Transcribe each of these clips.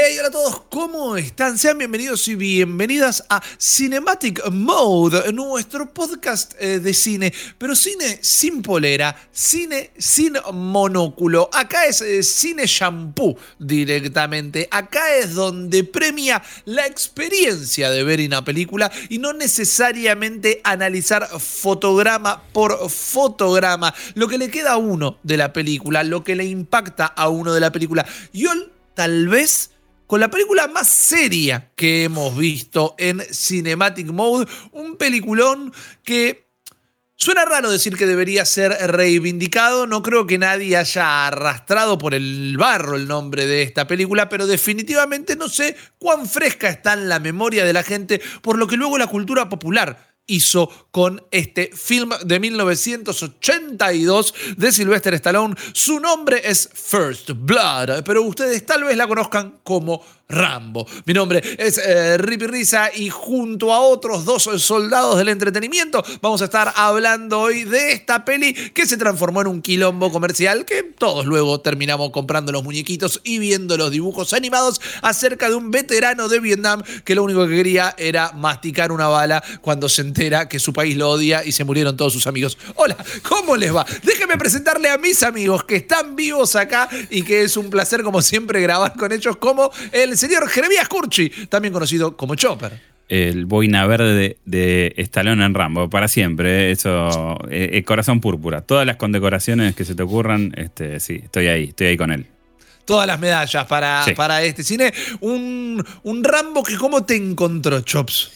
Hey, hola a todos, ¿cómo están? Sean bienvenidos y bienvenidas a Cinematic Mode, nuestro podcast eh, de cine, pero cine sin polera, cine sin monóculo. Acá es eh, cine shampoo directamente. Acá es donde premia la experiencia de ver una película y no necesariamente analizar fotograma por fotograma, lo que le queda a uno de la película, lo que le impacta a uno de la película. Y hoy, tal vez con la película más seria que hemos visto en Cinematic Mode, un peliculón que Suena raro decir que debería ser reivindicado, no creo que nadie haya arrastrado por el barro el nombre de esta película, pero definitivamente no sé cuán fresca está en la memoria de la gente, por lo que luego la cultura popular hizo con este film de 1982 de Sylvester Stallone. Su nombre es First Blood, pero ustedes tal vez la conozcan como Rambo. Mi nombre es eh, Rippy Risa y junto a otros dos soldados del entretenimiento vamos a estar hablando hoy de esta peli que se transformó en un quilombo comercial que todos luego terminamos comprando los muñequitos y viendo los dibujos animados acerca de un veterano de Vietnam que lo único que quería era masticar una bala cuando se entera que su país lo odia y se murieron todos sus amigos. Hola, ¿cómo les va? Déjenme presentarle a mis amigos que están vivos acá y que es un placer como siempre grabar con ellos como el señor Jeremías Curchi, también conocido como Chopper. El boina verde de, Estalón en Rambo, para siempre, ¿eh? eso, eh, eh, corazón púrpura. Todas las condecoraciones que se te ocurran, este, sí, estoy ahí, estoy ahí con él todas las medallas para, para este cine. Un, un, Rambo que cómo te encontró, Chops.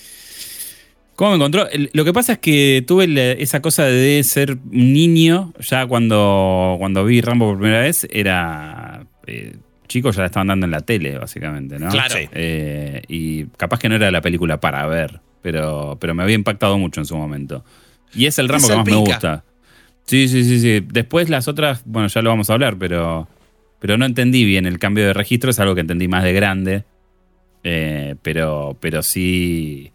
¿Cómo me encontró? Lo que pasa es que tuve esa cosa de ser niño, ya cuando, cuando vi Rambo por primera vez, era chicos ya la estaban dando en la tele, básicamente, ¿no? Claro. Eh, y capaz que no era la película para ver, pero, pero me había impactado mucho en su momento. Y es el ramo que más me gusta. Sí, sí, sí, sí. Después las otras, bueno, ya lo vamos a hablar, pero, pero no entendí bien el cambio de registro, es algo que entendí más de grande. Eh, pero, pero sí,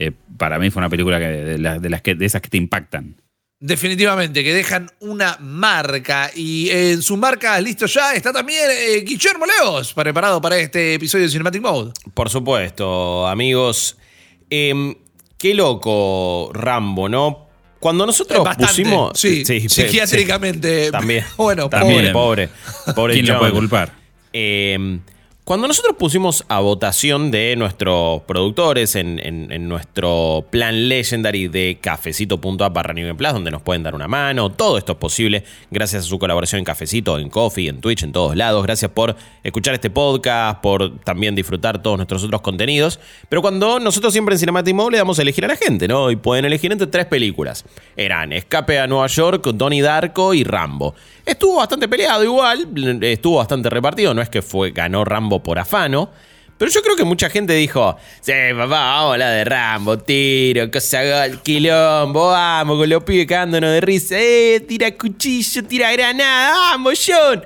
eh, para mí fue una película que, de, las que, de esas que te impactan. Definitivamente, que dejan una marca. Y en su marca, listo ya, está también eh, Guillermo Leos, preparado para este episodio de Cinematic Mode. Por supuesto, amigos. Em, qué loco Rambo, ¿no? Cuando nosotros pusimos. Sí, psiquiátricamente. también. Bueno, también, pobre. Pobre. ¿Quién lo puede culpar? Eh, cuando nosotros pusimos a votación de nuestros productores en, nuestro plan legendary de cafecito.app barra Plus, donde nos pueden dar una mano, todo esto es posible gracias a su colaboración en Cafecito, en Coffee, en Twitch, en todos lados. Gracias por escuchar este podcast, por también disfrutar todos nuestros otros contenidos. Pero cuando nosotros siempre en Cinematic Mode le damos a elegir a la gente, ¿no? Y pueden elegir entre tres películas. Eran Escape a Nueva York, Donnie Darko y Rambo. Estuvo bastante peleado igual, estuvo bastante repartido, no es que fue ganó Rambo por afano, pero yo creo que mucha gente dijo, sí, papá, vamos a hablar de Rambo, tiro, cosa gol, quilombo, vamos, con los pibes cagándonos de risa, eh, tira cuchillo, tira granada, vamos, John.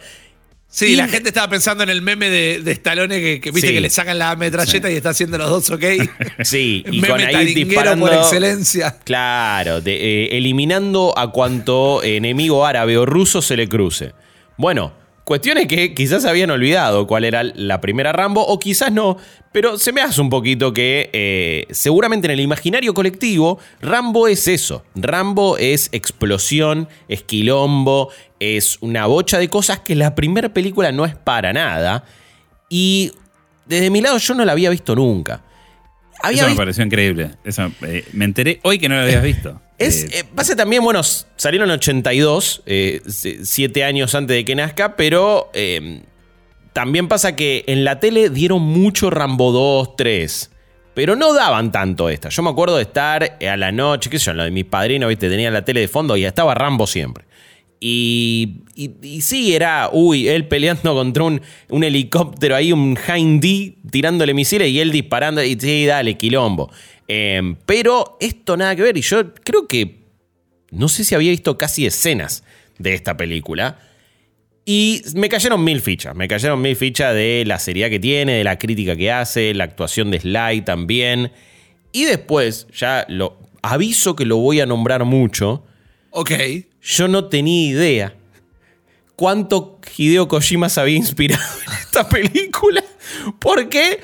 Sí, la gente estaba pensando en el meme de, de Stallone que, viste que le sacan la metralleta y está haciendo los dos, ¿ok? Sí, y meme con ahí disparando. por excelencia. Claro, eh, eliminando a cuanto enemigo árabe o ruso se le cruce. Bueno, Cuestiones que quizás habían olvidado cuál era la primera Rambo, o quizás no, pero se me hace un poquito que eh, seguramente en el imaginario colectivo, Rambo es eso. Rambo es explosión, es quilombo, es una bocha de cosas que la primera película no es para nada. Y desde mi lado yo no la había visto nunca. Eso me pareció increíble. Eso, eh, me enteré hoy que no lo habías visto. Es, eh, pasa también, bueno, salieron en 82, eh, siete años antes de que nazca, pero también pasa que en la tele dieron mucho Rambo 2, 3. Pero no daban tanto esta. Yo me acuerdo de estar a la noche, qué sé yo, lo de mis padrinos, viste, tenía la tele de fondo y estaba Rambo siempre. Y, y, sí, era, uy, él peleando contra un, un helicóptero ahí, un Hind tirándole misiles y él disparando. Y sí, dale, quilombo. Em, pero esto nada que ver. Y yo creo que. No sé si había visto casi escenas de esta película. Y me cayeron mil fichas. Me cayeron mil fichas de la seriedad que tiene, de la crítica que hace, la actuación de Sly también. Y después, ya lo aviso que lo voy a nombrar mucho. Ok. Yo no tenía idea cuánto Hideo Kojima se había inspirado en esta película. Porque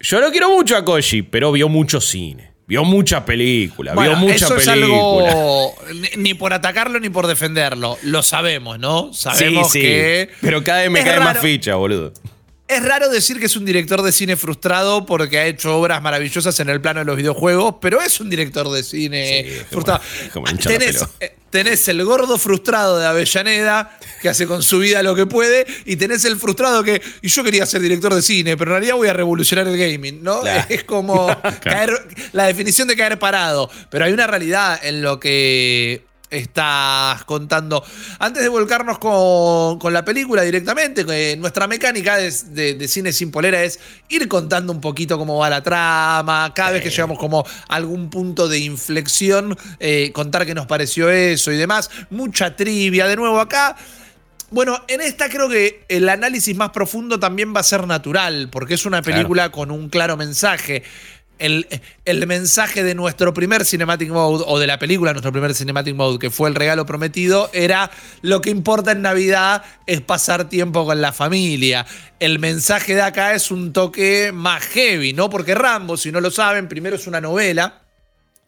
yo lo quiero mucho a Koji, pero vio mucho cine. Vio mucha película, vio mucha eso película. Es algo, ni por atacarlo ni por defenderlo. Lo sabemos, ¿no? Sabemos sí, sí. que. Pero cada vez me cae más ficha, boludo. Es raro decir que es un director de cine frustrado porque ha hecho obras maravillosas en el plano de los videojuegos, pero es un director de cine frustrado. Eh, tenés, el gordo frustrado de Avellaneda, que hace con su vida lo que puede, y tenés el frustrado que, y yo quería ser director de cine, pero en realidad voy a revolucionar el gaming, ¿no? Es como caer, la definición de caer parado, pero hay una realidad en lo que estás contando. Antes de volcarnos con, la película directamente, nuestra mecánica de, cine sin polera es ir contando un poquito cómo va la trama, cada vez que llegamos como a algún punto de inflexión, eh, contar qué nos pareció eso y demás. Mucha trivia de nuevo acá. Bueno, en esta creo que el análisis más profundo también va a ser natural, porque es una película con un claro mensaje el, mensaje de nuestro primer Cinematic Mode, o de la película nuestro primer Cinematic Mode, que fue el regalo prometido, era lo que importa en Navidad es pasar tiempo con la familia. El mensaje de acá es un toque más heavy, ¿no? Porque Rambo, si no lo saben, primero es una novela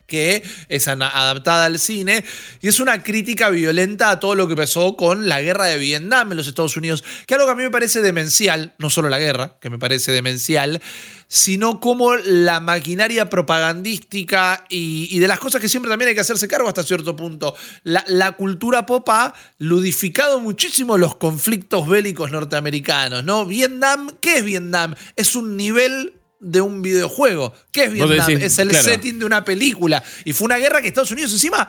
que es adaptada al cine y es una crítica violenta a todo lo que pasó con la guerra de Vietnam en los Estados Unidos, que algo que a mí me parece demencial, no solo la guerra, que me parece demencial, sino como la maquinaria propagandística y, de las cosas que siempre también hay que hacerse cargo hasta cierto punto. La, cultura pop ha ludificado muchísimo los conflictos bélicos norteamericanos, ¿no? Vietnam, ¿qué es Vietnam? Es un nivel de un videojuego. ¿Qué es Vietnam? es el setting de una película. Y fue una guerra que Estados Unidos encima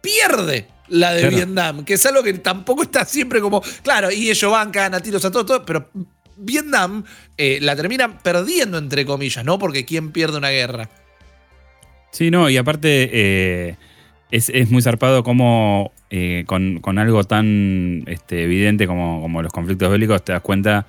pierde la de Vietnam, que es algo que tampoco está siempre como, claro, y ellos van, cagan a tiros a todo, todo pero Vietnam eh, la termina perdiendo, entre comillas, ¿no? Porque ¿quién pierde una guerra? Sí, no, y aparte eh, es, muy zarpado como eh, con, algo tan este, evidente como, como, los conflictos bélicos te das cuenta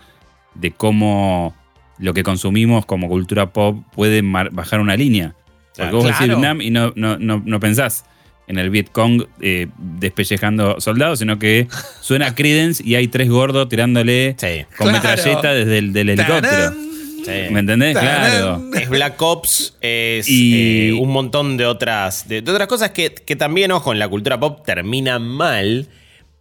de cómo lo que consumimos como cultura pop puede bajar una línea. Porque vos decís Vietnam y no, no, no pensás en el Vietcong eh, despellejando soldados, sino que suena Credence y hay tres gordos tirándole con metralleta desde el del helicóptero. ¿Me entendés? Claro. Es Black Ops, es y... Eh, un montón de otras, de, otras cosas que, que, también, ojo, en la cultura pop termina mal,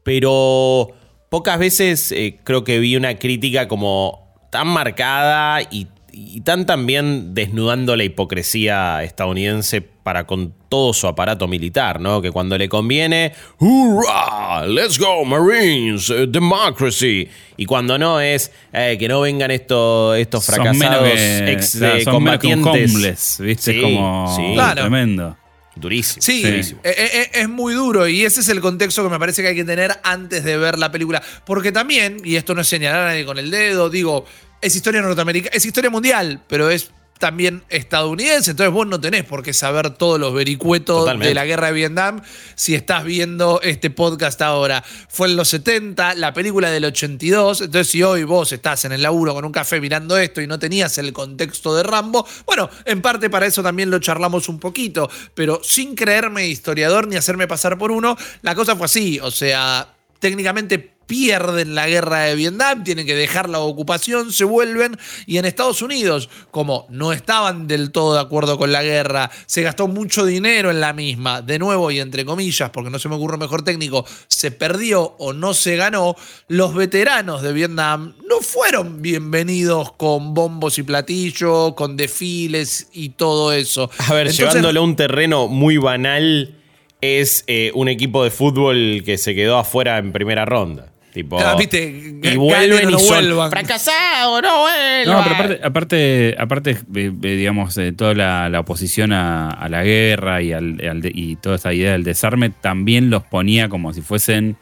pero pocas veces eh, creo que vi una crítica como tan marcada y y tan también desnudando la hipocresía estadounidense para con todo su aparato militar, ¿no? Que cuando le conviene, ¡Hurra! ¡Let's go, Marines! Eh, ¡Democracy! Y cuando no es eh, que no vengan estos, estos fracasados ex combatientes. ¿viste? como tremendo. Durísimo. Sí, eh, Es, muy duro y ese es el contexto que me parece que hay que tener antes de ver la película. Porque también, y esto no es señalar a nadie con el dedo, digo, es historia norteamericana, es historia mundial, pero es también estadounidense, entonces vos no tenés por qué saber todos los vericuetos de la guerra de Vietnam si estás viendo este podcast ahora. Fue en los 70, la película del 82, entonces si hoy vos estás en el laburo con un café mirando esto y no tenías el contexto de Rambo, bueno, en parte para eso también lo charlamos un poquito, pero sin creerme historiador ni hacerme pasar por uno, la cosa fue así, o sea, técnicamente pierden la guerra de Vietnam, tienen que dejar la ocupación, se vuelven y en Estados Unidos, como no estaban del todo de acuerdo con la guerra, se gastó mucho dinero en la misma, de nuevo y entre comillas, porque no se me ocurre mejor técnico, se perdió o no se ganó, los veteranos de Vietnam no fueron bienvenidos con bombos y platillos, con desfiles y todo eso. A ver, llevándole a un terreno muy banal es eh, un equipo de fútbol que se quedó afuera en primera ronda. Tipo, y vuelven y son fracasado, no vuelvan. No, pero aparte, aparte, eh, eh, digamos, toda la, oposición a, la guerra y, y toda esa idea del desarme también los ponía como si fuesen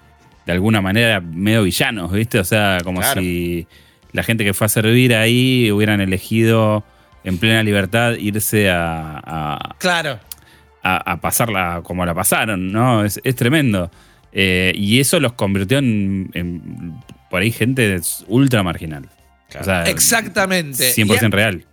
de alguna manera medio villanos, ¿viste? O sea, como si la gente que fue a servir ahí hubieran elegido en plena libertad irse a, claro. a, pasarla como la pasaron, ¿no? Es, es tremendo. Eh, y eso los convirtió en, por ahí gente ultra marginal. Exactamente. 100% real.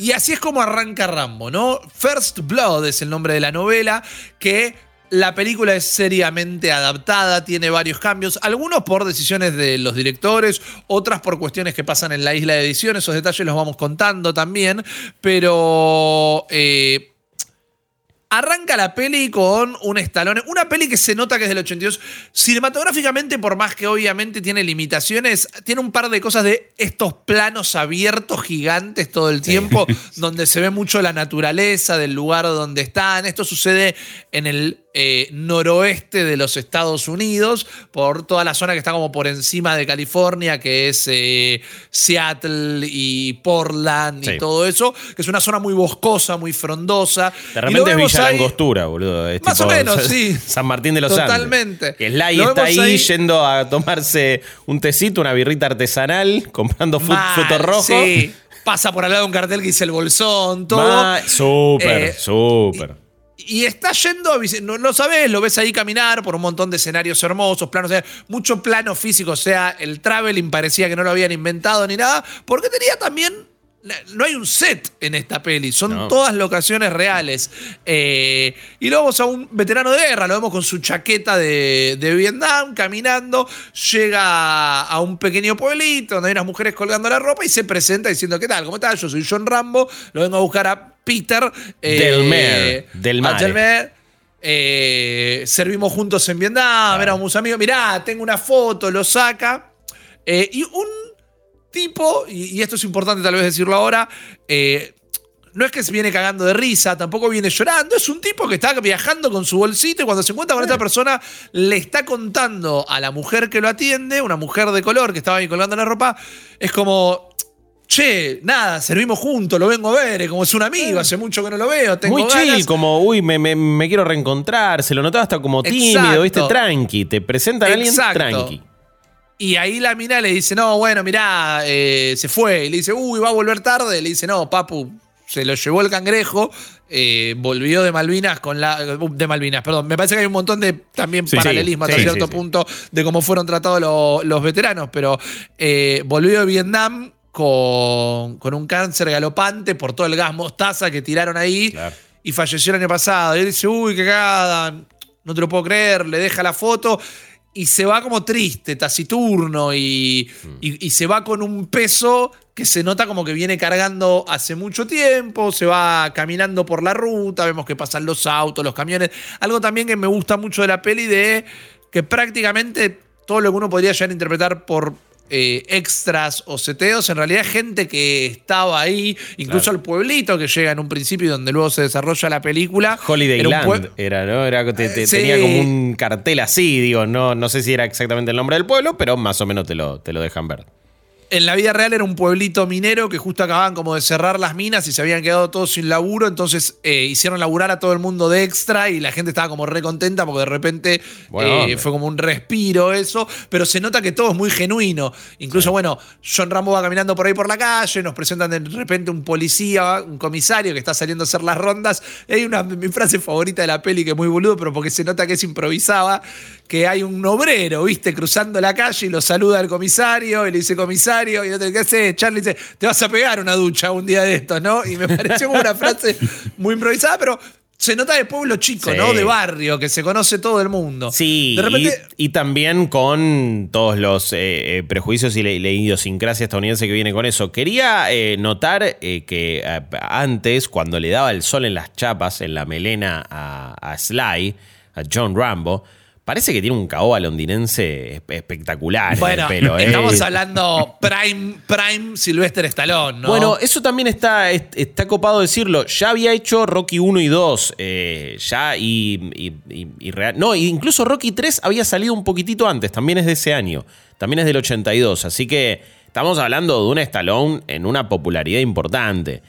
Y así es como arranca Rambo, ¿no? First Blood es el nombre de la novela que La película es seriamente adaptada, tiene varios cambios, algunos por decisiones de los directores, otras por cuestiones que pasan en la isla de edición, esos detalles los vamos contando también, pero eh, Arranca la peli con un estalón. Una peli que se nota que es del 82. Cinematográficamente, por más que obviamente tiene limitaciones, tiene un par de cosas de estos planos abiertos gigantes todo el tiempo, donde se ve mucho la naturaleza del lugar donde están. Esto sucede en el eh, noroeste de los Estados Unidos, por toda la zona que está como por encima de California, que es eh, Seattle y Portland y todo eso, que es una zona muy boscosa, muy frondosa. De repente es Villa Langostura, boludo. Más o menos, sí. San Martín de los Totalmente. Andes. Totalmente. Sly está ahí, yendo a tomarse un tecito, una birrita artesanal, comprando fruto rojo. Sí. Pasa por al lado un cartel que dice el bolsón, todo. Súper, eh, súper y está yendo, no lo sabes, lo ves ahí caminar por un montón de escenarios hermosos, planos, mucho plano físico, o sea, el traveling parecía que no lo habían inventado ni nada, porque tenía también no hay un set en esta peli, son todas locaciones reales. Eh, y luego vemos a un veterano de guerra, lo vemos con su chaqueta de, Vietnam, caminando, llega a un pequeño pueblito donde hay unas mujeres colgando la ropa y se presenta diciendo, ¿qué tal? ¿Cómo estás? Yo soy John Rambo, lo vengo a buscar a Peter. Eh, del Mer. Del eh, servimos juntos en Vietnam, éramos amigos. Mirá, tengo una foto, lo saca. y un tipo, y, esto es importante tal vez decirlo ahora, eh, no es que se viene cagando de risa, tampoco viene llorando, es un tipo que está viajando con su bolsito y cuando se encuentra con esta persona le está contando a la mujer que lo atiende, una mujer de color que estaba ahí colgando la ropa, es como, che, nada, servimos juntos, lo vengo a ver, como es un amigo, hace mucho que no lo veo, tengo Muy chill, como, uy, me, quiero reencontrar, se lo notaba hasta como tímido, viste, tranqui, te presentan a alguien tranqui. Y ahí la mina le dice, no, bueno, mirá, eh, se fue. Y le dice, uy, va a volver tarde. Le dice, no, papu, se lo llevó el cangrejo, eh, volvió de Malvinas con la. De Malvinas, perdón. Me parece que hay un montón de también paralelismo hasta cierto punto de cómo fueron tratados los veteranos, pero eh, volvió de Vietnam con, con, un cáncer galopante por todo el gas mostaza que tiraron ahí y falleció el año pasado. Y él dice, uy, qué cagada, no te lo puedo creer, le deja la foto y se va como triste, taciturno y, y, se va con un peso que se nota como que viene cargando hace mucho tiempo, se va caminando por la ruta, vemos que pasan los autos, los camiones. Algo también que me gusta mucho de la peli de que prácticamente todo lo que uno podría llegar a interpretar por eh, extras o seteos, en realidad gente que estaba ahí, incluso el pueblito que llega en un principio y donde luego se desarrolla la película. Holiday Land era, ¿no? Era, Tenía como un cartel así, digo, no, no sé si era exactamente el nombre del pueblo, pero más o menos te lo, te lo dejan ver en la vida real era un pueblito minero que justo acababan como de cerrar las minas y se habían quedado todos sin laburo, entonces eh, hicieron laburar a todo el mundo de extra y la gente estaba como re contenta porque de repente eh, fue como un respiro eso, pero se nota que todo es muy genuino. Incluso, bueno, John Rambo va caminando por ahí por la calle, nos presentan de repente un policía, un comisario que está saliendo a hacer las rondas. hay una mi frase favorita de la peli que es muy boludo, pero porque se nota que es improvisada, que hay un obrero, viste, cruzando la calle y lo saluda al comisario y le dice comisario y te, ¿qué haces? Charlie dice, te vas a pegar una ducha un día de estos, ¿no? Y me pareció como una frase muy improvisada, pero se nota de pueblo chico, ¿no? De barrio, que se conoce todo el mundo. Sí, y, también con todos los eh, eh, prejuicios y la, idiosincrasia estadounidense que viene con eso. Quería eh, notar que antes, cuando le daba el sol en las chapas, en la melena a, a Sly, a John Rambo, Parece que tiene un caoba londinense espectacular bueno, en el pelo. Estamos hablando prime, prime Sylvester Stallone, ¿no? Bueno, eso también está, está copado decirlo. Ya había hecho Rocky 1 y 2. Eh, ya y, y, real. No, incluso Rocky 3 había salido un poquitito antes. También es de ese año. También es del 82. Así que estamos hablando de un Stallone en una popularidad importante.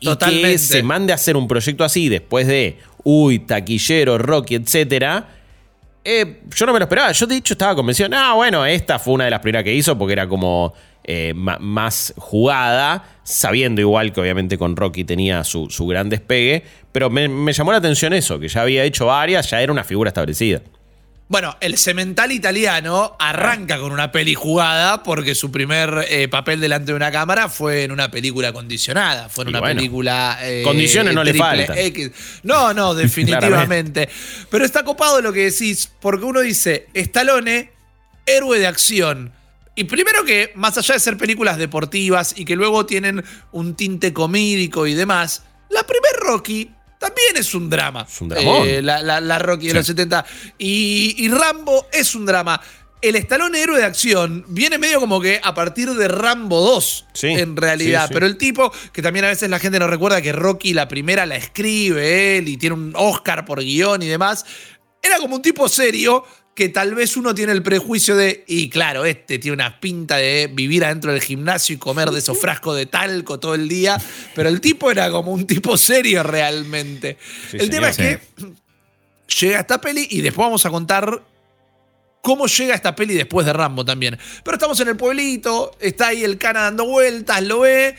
Y que se mande a hacer un proyecto así después de, uy, taquillero, Rocky, etcétera eh, yo no me lo esperaba. Yo, de hecho, estaba convencido. Ah, bueno, esta fue una de las primeras que hizo porque era como eh, más jugada, sabiendo igual que obviamente con Rocky tenía su, gran despegue. Pero me, llamó la atención eso, que ya había hecho varias, ya era una figura establecida. Bueno, el cemental italiano arranca con una peli jugada porque su primer eh, papel delante de una cámara fue en una película condicionada, fue en una película... Eh, condiciones no le faltan. No, no, definitivamente. Pero está copado lo que decís, porque uno dice, Stallone, héroe de acción. Y primero que, más allá de ser películas deportivas y que luego tienen un tinte comídico y demás, la primer Rocky también es un drama. Es un. Eh, la, Rocky de los 70. Y, Rambo es un drama. El estalón héroe de acción viene medio como que a partir de Rambo 2, en realidad. Pero el tipo, que también a veces la gente no recuerda que Rocky la primera la escribe él y tiene un Oscar por guion y demás, era como un tipo serio que tal vez uno tiene el prejuicio de, y claro, este tiene una pinta de vivir adentro del gimnasio y comer de esos frascos de talco todo el día, pero el tipo era como un tipo serio realmente. el tema es que llega esta peli y después vamos a contar cómo llega esta peli después de Rambo también. Pero estamos en el pueblito, está ahí el cana dando vueltas, lo ve.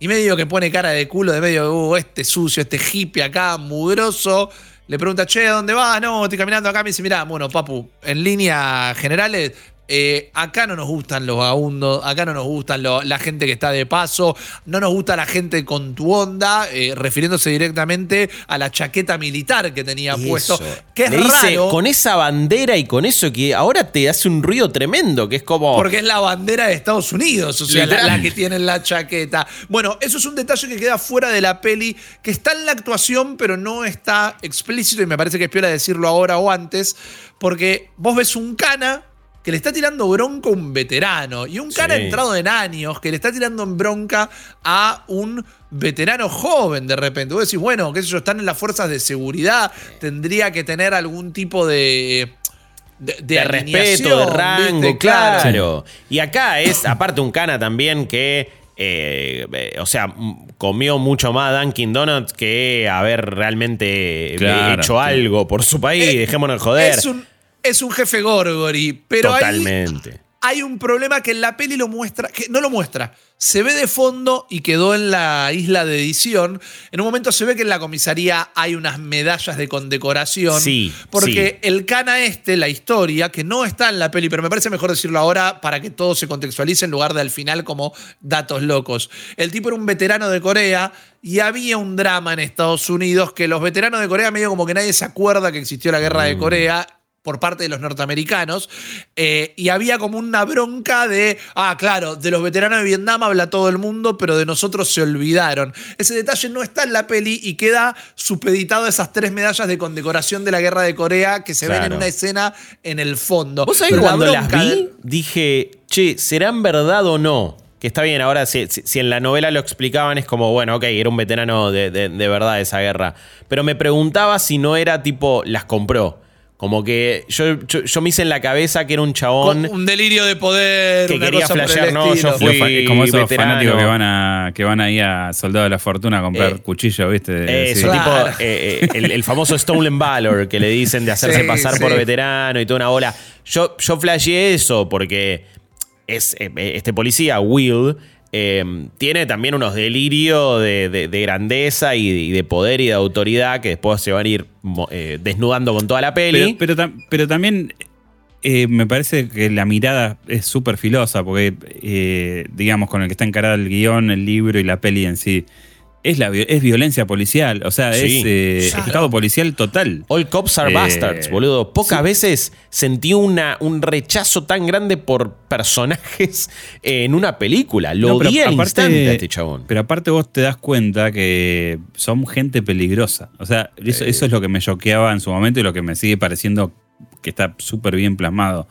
Y medio que pone cara de culo de medio, uh, este sucio, este hippie acá, mugroso le pregunta, che, ¿dónde vas? No, estoy caminando acá. Me dice, mira, bueno, papu, en líneas generales, eh, acá no nos gustan los vagabundos, acá no nos gustan la gente que está de paso, no nos gusta la gente con tu onda, eh, refiriéndose directamente a la chaqueta militar que tenía puesto. Que es raro. con esa bandera y con eso que ahora te hace un ruido tremendo, que es como. Porque es la bandera de Estados Unidos, o sea, la, que tiene la chaqueta. Bueno, eso es un detalle que queda fuera de la peli, que está en la actuación, pero no está explícito, y me parece que es peor decirlo ahora o antes, porque vos ves un cana que le está tirando bronca a un veterano y un cara entrado en años que le está tirando en bronca a un veterano joven de repente. Vos decís, bueno, qué sé yo, están en las fuerzas de seguridad, tendría que tener algún tipo de... De, respeto, de rango, claro. Y acá es, aparte, un cana también que eh, o sea, comió mucho más Dunkin' Donuts que haber realmente hecho algo por su país. Eh, dejémonos joder. Es un, es un jefe Gorgori, pero Totalmente. hay un problema que en la peli lo muestra, que no lo muestra. Se ve de fondo y quedó en la isla de edición. En un momento se ve que en la comisaría hay unas medallas de condecoración. Sí. Porque el cana este, la historia, que no está en la peli, pero me parece mejor decirlo ahora para que todo se contextualice en lugar de al final como datos locos. El tipo era un veterano de Corea y había un drama en Estados Unidos que los veteranos de Corea medio como que nadie se acuerda que existió la guerra de mm. Corea por parte de los norteamericanos, eh, y había como una bronca de, ah, claro, de los veteranos de Vietnam habla todo el mundo, pero de nosotros se olvidaron. Ese detalle no está en la peli y queda supeditado a esas tres medallas de condecoración de la guerra de Corea que se ven en una escena en el fondo. ¿Vos sabés cuando las vi? Dije, che, ¿serán verdad o no? Que está bien, ahora si, en la novela lo explicaban es como, bueno, ok, era un veterano de, de, de verdad de esa guerra. Pero me preguntaba si no era tipo, las compró. Como que yo, yo, me hice en la cabeza que era un chabón. un delirio de poder. Que quería flashear, no, yo fui. Como esos fanáticos que van, a, que van ahí a Soldado de la Fortuna a comprar eh, cuchillos, ¿viste? Eso, tipo, eh, eh, el, famoso Stolen Valor que le dicen de hacerse pasar por veterano y toda una bola. Yo, yo flasheé eso porque es este policía, Will, Em, tiene también unos delirios de, grandeza y de, poder y de autoridad que después se van a ir eh, desnudando con toda la peli. Pero, pero, también eh, me parece que la mirada es súper filosa, porque, eh, digamos, con el que está encarado el guion, el libro y la peli en sí es, la, es violencia policial, o sea, es eh, estado policial total. All cops are eh, bastards, boludo. Pocas veces sentí una, un rechazo tan grande por personajes en una película. Lo vi al instante este chabón. Pero aparte vos te das cuenta que son gente peligrosa. O sea, eso, eso es lo que me choqueaba en su momento y lo que me sigue pareciendo que está súper bien plasmado.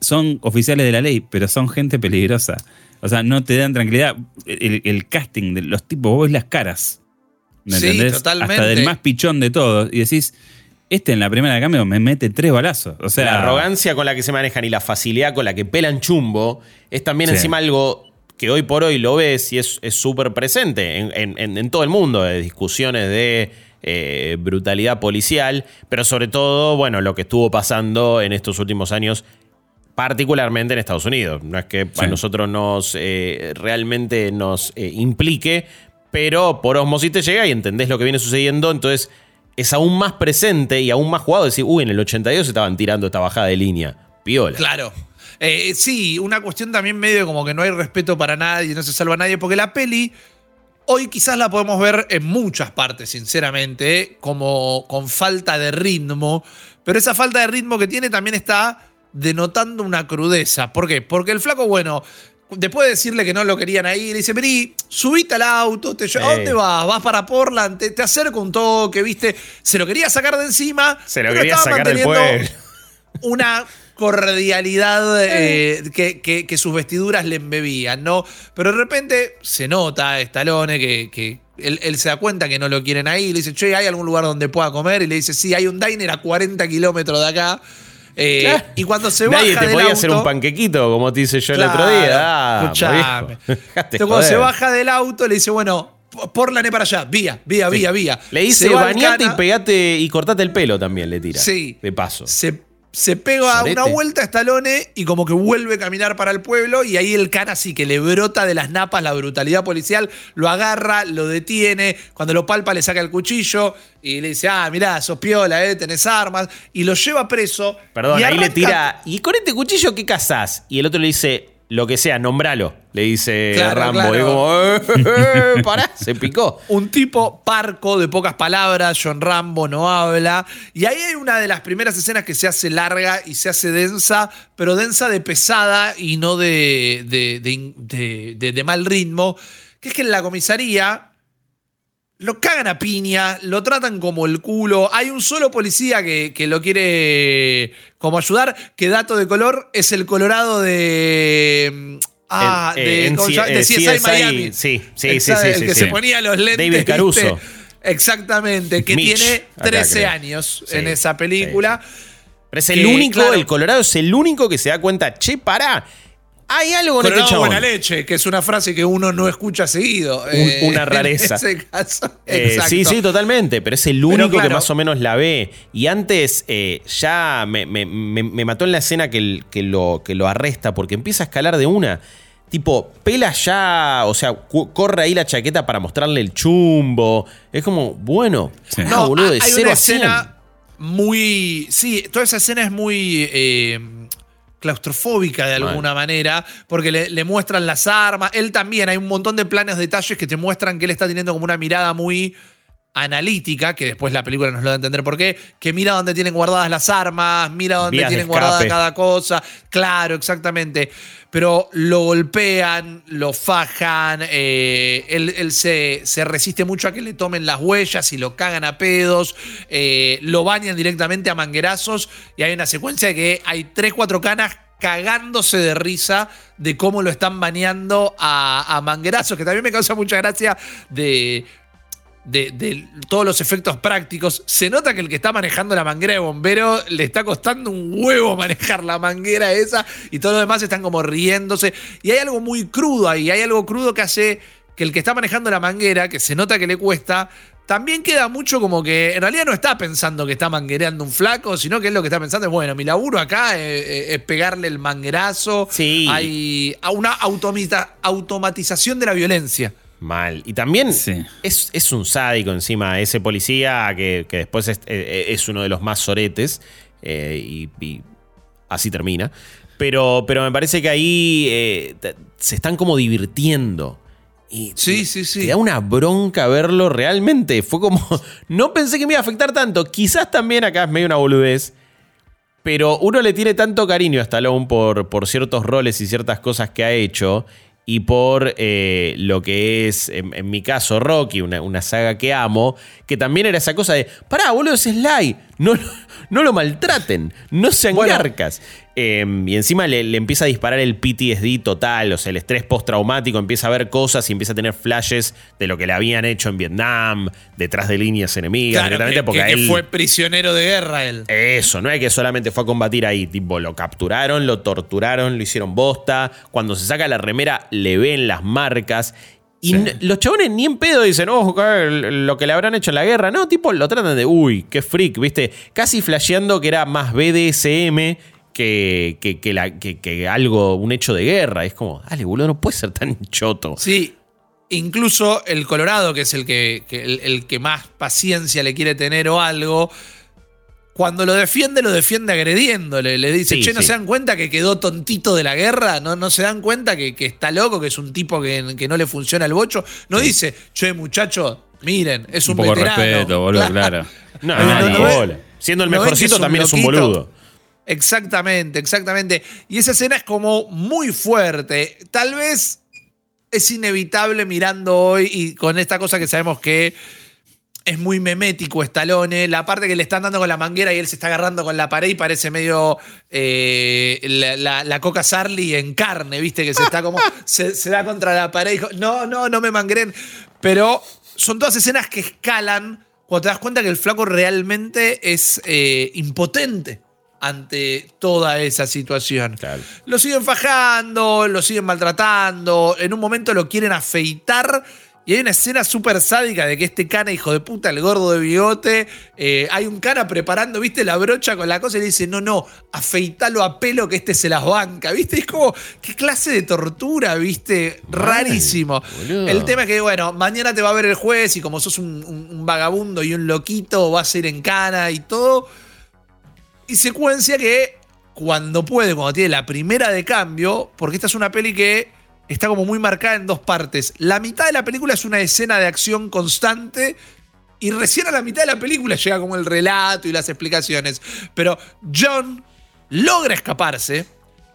Son oficiales de la ley, pero son gente peligrosa. O sea, no te dan tranquilidad. El, casting de los tipos, vos ves las caras. ¿Me sí, totalmente. Hasta del más pichón de todos. Y decís, este en la primera de cambio me mete tres balazos. O sea. La arrogancia con la que se manejan y la facilidad con la que pelan chumbo es también encima algo que hoy por hoy lo ves y es súper presente en, todo el mundo, de discusiones de eh, brutalidad policial, pero sobre todo, bueno, lo que estuvo pasando en estos últimos años particularmente en Estados Unidos. No es que a nosotros nos eh, realmente nos eh, implique, pero por osmosis te llega y entendés lo que viene sucediendo, entonces es aún más presente y aún más jugado. Decir, uy, en el 82 estaban tirando esta bajada de línea. Piola. Claro. Eh, sí, una cuestión también medio como que no hay respeto para nadie, no se salva a nadie, porque la peli hoy quizás la podemos ver en muchas partes, sinceramente, como con falta de ritmo, pero esa falta de ritmo que tiene también está denotando una crudeza. ¿Por qué? Porque el flaco, bueno, después de decirle que no lo querían ahí, le dice, vení, subite al auto, te ¿a dónde vas? Vas para Portland, te, acerco un toque, ¿viste? Se lo quería sacar de encima. Se lo quería sacar del pueblo. Una cordialidad eh, que, sus vestiduras le embebían, ¿no? Pero de repente se nota a Stallone que, él, se da cuenta que no lo quieren ahí, le dice, che, ¿hay algún lugar donde pueda comer? Y le dice, sí, hay un diner a 40 kilómetros de acá. Eh, y cuando se Nadie baja te podía hacer un panquequito, como te hice yo el otro día. Ah, escuchame. Entonces, cuando se baja del auto, le dice, bueno, por la ne para allá, vía, vía, vía, vía. Le dice, bañate y pegate y cortate el pelo también, le tira. Sí. De paso. Se se pega una vuelta a Stallone y como que vuelve a caminar para el pueblo y ahí el cara así que le brota de las napas la brutalidad policial, lo agarra, lo detiene, cuando lo palpa le saca el cuchillo y le dice, ah, mirá, sos piola, eh, tenés armas, y lo lleva preso. Perdón, ahí le tira, ¿y con este cuchillo qué cazás? Y el otro le dice, lo que sea, nombralo, le dice Rambo. Y como, eh, eh, pará, se picó. Un tipo parco, de pocas palabras, John Rambo no habla. Y ahí hay una de las primeras escenas que se hace larga y se hace densa, pero densa de pesada y no de, de, de mal ritmo, que es que en la comisaría lo cagan a piña, lo tratan como el culo. Hay un solo policía que, lo quiere como ayudar, que dato de color es el colorado de... Ah, de, eh, CSI, Miami. Sí, sí, sí, sí. El que se ponía los lentes. David Caruso. Exactamente, que tiene 13 años en esa película. Pero es el único, el Colorado es el único que se da cuenta, che, pará, hay algo en este buena leche, que es una frase que uno no escucha seguido. Eh, una rareza. En ese caso. Eh, sí, sí, totalmente. Pero es el único que más o menos la ve. Y antes eh, ya me, mató en la escena que, que, lo, que lo arresta porque empieza a escalar de una. Tipo, pela ya, o sea, corre ahí la chaqueta para mostrarle el chumbo. Es como, bueno, no, boludo, de hay una escena muy. Sí, toda esa escena es muy claustrofóbica de alguna manera, porque le, muestran las armas. Él también, hay un montón de planes, detalles que te muestran que él está teniendo como una mirada muy analítica, que después la película nos lo da a entender por qué, que mira dónde tienen guardadas las armas, mira dónde tienen guardada cada cosa. Claro, exactamente. Pero lo golpean, lo fajan, eh, él, se, resiste mucho a que le tomen las huellas y lo cagan a pedos, eh, lo bañan directamente a manguerazos y hay una secuencia de que hay tres, cuatro canas cagándose de risa de cómo lo están bañando a, a manguerazos, que también me causa mucha gracia de de, todos los efectos prácticos, se nota que el que está manejando la manguera de bombero le está costando un huevo manejar la manguera esa y todos los demás están como riéndose. Y hay algo muy crudo ahí, hay algo crudo que hace que el que está manejando la manguera, que se nota que le cuesta, también queda mucho como que en realidad no está pensando que está manguereando un flaco, sino que es lo que está pensando es, bueno, mi laburo acá es, pegarle el manguerazo. Sí. Hay una automatización de la violencia. Mal. Y también es, un sádico encima, ese policía que, después eh, eh, es, uno de los más soretes eh, y, así termina. Pero, pero me parece que ahí se están como divirtiendo. Y sí, sí, sí. Te da una bronca verlo realmente. Fue como. No pensé que me iba a afectar tanto. Quizás también acá es medio una boludez. Pero uno le tiene tanto cariño a Stallone por, por ciertos roles y ciertas cosas que ha hecho y por eh, lo que es, en, mi caso, Rocky, una, saga que amo, que también era esa cosa de, pará, boludo, es Sly, no, no lo maltraten, no sean garcas. Em, y encima le, empieza a disparar el PTSD total, o sea, el estrés postraumático, empieza a ver cosas y empieza a tener flashes de lo que le habían hecho en Vietnam, detrás de líneas enemigas, que, porque fue prisionero de guerra él. Eso, no es que solamente fue a combatir ahí, tipo, lo capturaron, lo torturaron, lo hicieron bosta, cuando se saca la remera le ven las marcas y los chabones ni en pedo dicen, oh, lo que le habrán hecho en la guerra. No, tipo, lo tratan de, uy, qué freak, ¿viste? Casi flasheando que era más BDSM que, que, que, algo, un hecho de guerra. Es como, dale, boludo, no puede ser tan choto. Sí. incluso el Colorado, que es el que, el, que más paciencia le quiere tener o algo, cuando lo defiende, lo defiende agrediéndole. Le dice, che, ¿no se dan cuenta que quedó tontito de la guerra? ¿No, no se dan cuenta que, está loco, que es un tipo que, que, no le funciona el bocho? No dice, che, muchacho, miren, es un, un poco veterano. respeto, boludo, claro. No, no, no, Siendo el mejorcito también es un boludo. Exactamente, exactamente. Y esa escena es como muy fuerte. Tal vez es inevitable mirando hoy y con esta cosa que sabemos que es muy memético Stallone. La parte que le están dando con la manguera y él se está agarrando con la pared y parece medio eh, la, coca Sarli en carne, ¿viste? Que se está como. se, da contra la pared y dijo: No, no, no me mangren. Pero son todas escenas que escalan cuando te das cuenta que el flaco realmente es eh, impotente ante toda esa situación. Lo siguen fajando, lo siguen maltratando, en un momento lo quieren afeitar. Y hay una escena súper sádica de que este cana, hijo de puta, el gordo de bigote, eh, hay un cana preparando, viste, la brocha con la cosa y le dice, no, no, afeitalo a pelo que este se las banca, viste, es como, qué clase de tortura, viste, rarísimo. el tema es que, bueno, mañana te va a ver el juez y como sos un, un vagabundo y un loquito, vas a ir en cana y todo y secuencia que cuando puede, cuando tiene la primera de cambio, porque esta es una peli que está como muy marcada en dos partes. La mitad de la película es una escena de acción constante y recién a la mitad de la película llega como el relato y las explicaciones. Pero John logra escaparse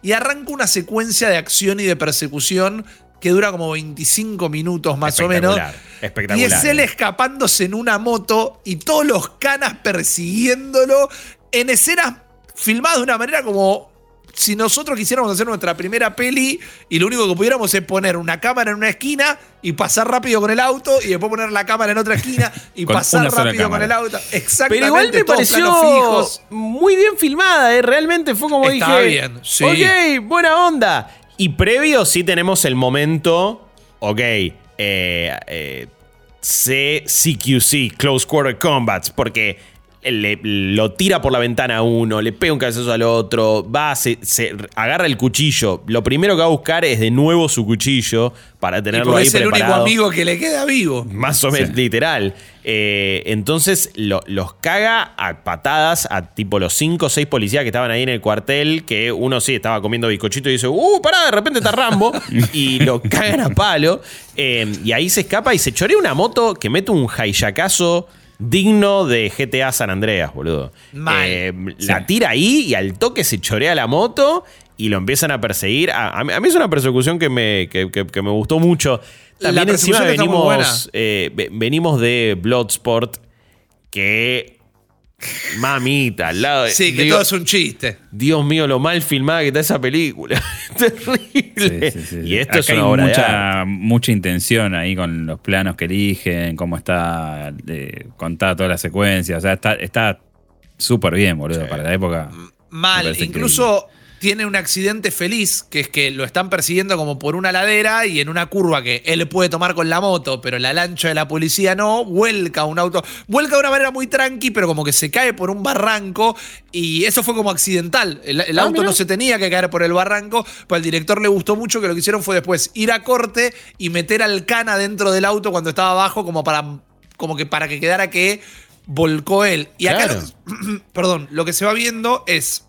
y arranca una secuencia de acción y de persecución que dura como 25 minutos más o menos. Espectacular. Y es él escapándose en una moto y todos los canas persiguiéndolo en escenas filmadas de una manera como si nosotros quisiéramos hacer nuestra primera peli y lo único que pudiéramos es poner una cámara en una esquina y pasar rápido con el auto y después poner la cámara en otra esquina y pasar rápido con el auto. Exactamente. Pero igual me pareció muy bien filmada, ¿eh? realmente fue como Está bien, sí. Ok, buena onda. Y previo sí tenemos el momento, ok, eh, eh, CQC, Close Quarter Combats, porque le, lo tira por la ventana a uno, le pega un cabezazo al otro, va, se, agarra el cuchillo. Lo primero que va a buscar es de nuevo su cuchillo para tenerlo ahí es el único amigo que le queda vivo. Más o menos, literal. Eh, entonces los caga a patadas a tipo los 5 o 6 policías que estaban ahí en el cuartel, que uno sí estaba comiendo bizcochito y dice, ¡uh, pará! De repente está Rambo. y lo cagan a palo. Eh, y ahí se escapa y se chorea una moto que mete un hijackazo digno de GTA San Andreas, boludo. Eh, la tira ahí y al toque se chorea la moto y lo empiezan a perseguir. A, mí, es una persecución que me, me gustó mucho. También encima venimos, eh, venimos de Bloodsport, que Mamita, al lado de. Sí, que todo es un chiste. Dios mío, lo mal filmada que está esa película. Terrible. y esto es una hay mucha, mucha intención ahí con los planos que eligen, cómo está eh, contada toda la secuencia. O sea, está súper bien, boludo, para la época. Mal. Incluso tiene un accidente feliz, que es que lo están persiguiendo como por una ladera y en una curva que él puede tomar con la moto, pero la lancha de la policía no, vuelca un auto, vuelca de una manera muy tranqui, pero como que se cae por un barranco y eso fue como accidental. El, ah, auto no se tenía que caer por el barranco, pero al director le gustó mucho que lo que hicieron fue después ir a corte y meter al cana dentro del auto cuando estaba abajo como para, como que, para que quedara que volcó él. Y acá, perdón, lo que se va viendo es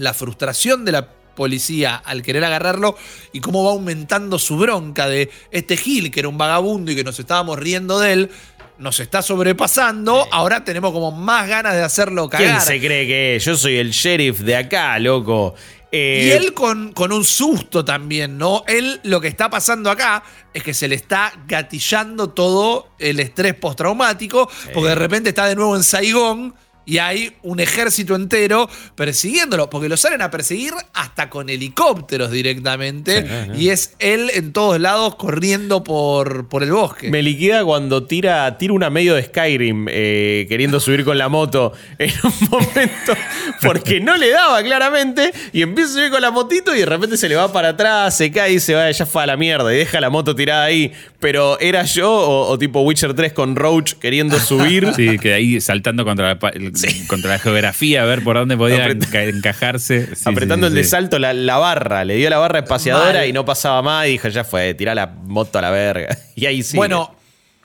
la frustración de la policía al querer agarrarlo y cómo va aumentando su bronca de este Gil, que era un vagabundo y que nos estábamos riendo de él, nos está sobrepasando, ahora tenemos como más ganas de hacerlo cagar. ¿Quién se cree que Yo soy el sheriff de acá, loco. Eh, y él con, con, un susto también, ¿no? Él lo que está pasando acá es que se le está gatillando todo el estrés postraumático, porque de repente está de nuevo en Saigón y hay un ejército entero persiguiéndolo, porque lo salen a perseguir hasta con helicópteros directamente, y es él en todos lados corriendo por, por el bosque. Me liquida cuando tira, tira una medio de Skyrim eh, queriendo subir con la moto en un momento, porque no le daba claramente, y empieza a subir con la motito y de repente se le va para atrás, se cae y se va, ya fue a la mierda y deja la moto tirada ahí. Pero era yo o, tipo Witcher 3 con Roach queriendo subir. Sí, que ahí saltando contra contra la geografía, a ver por dónde podía encajarse. apretando el de salto la, barra, le dio la barra espaciadora y no pasaba más y dijo, ya fue, tirá la moto a la verga. Y ahí sí. Bueno,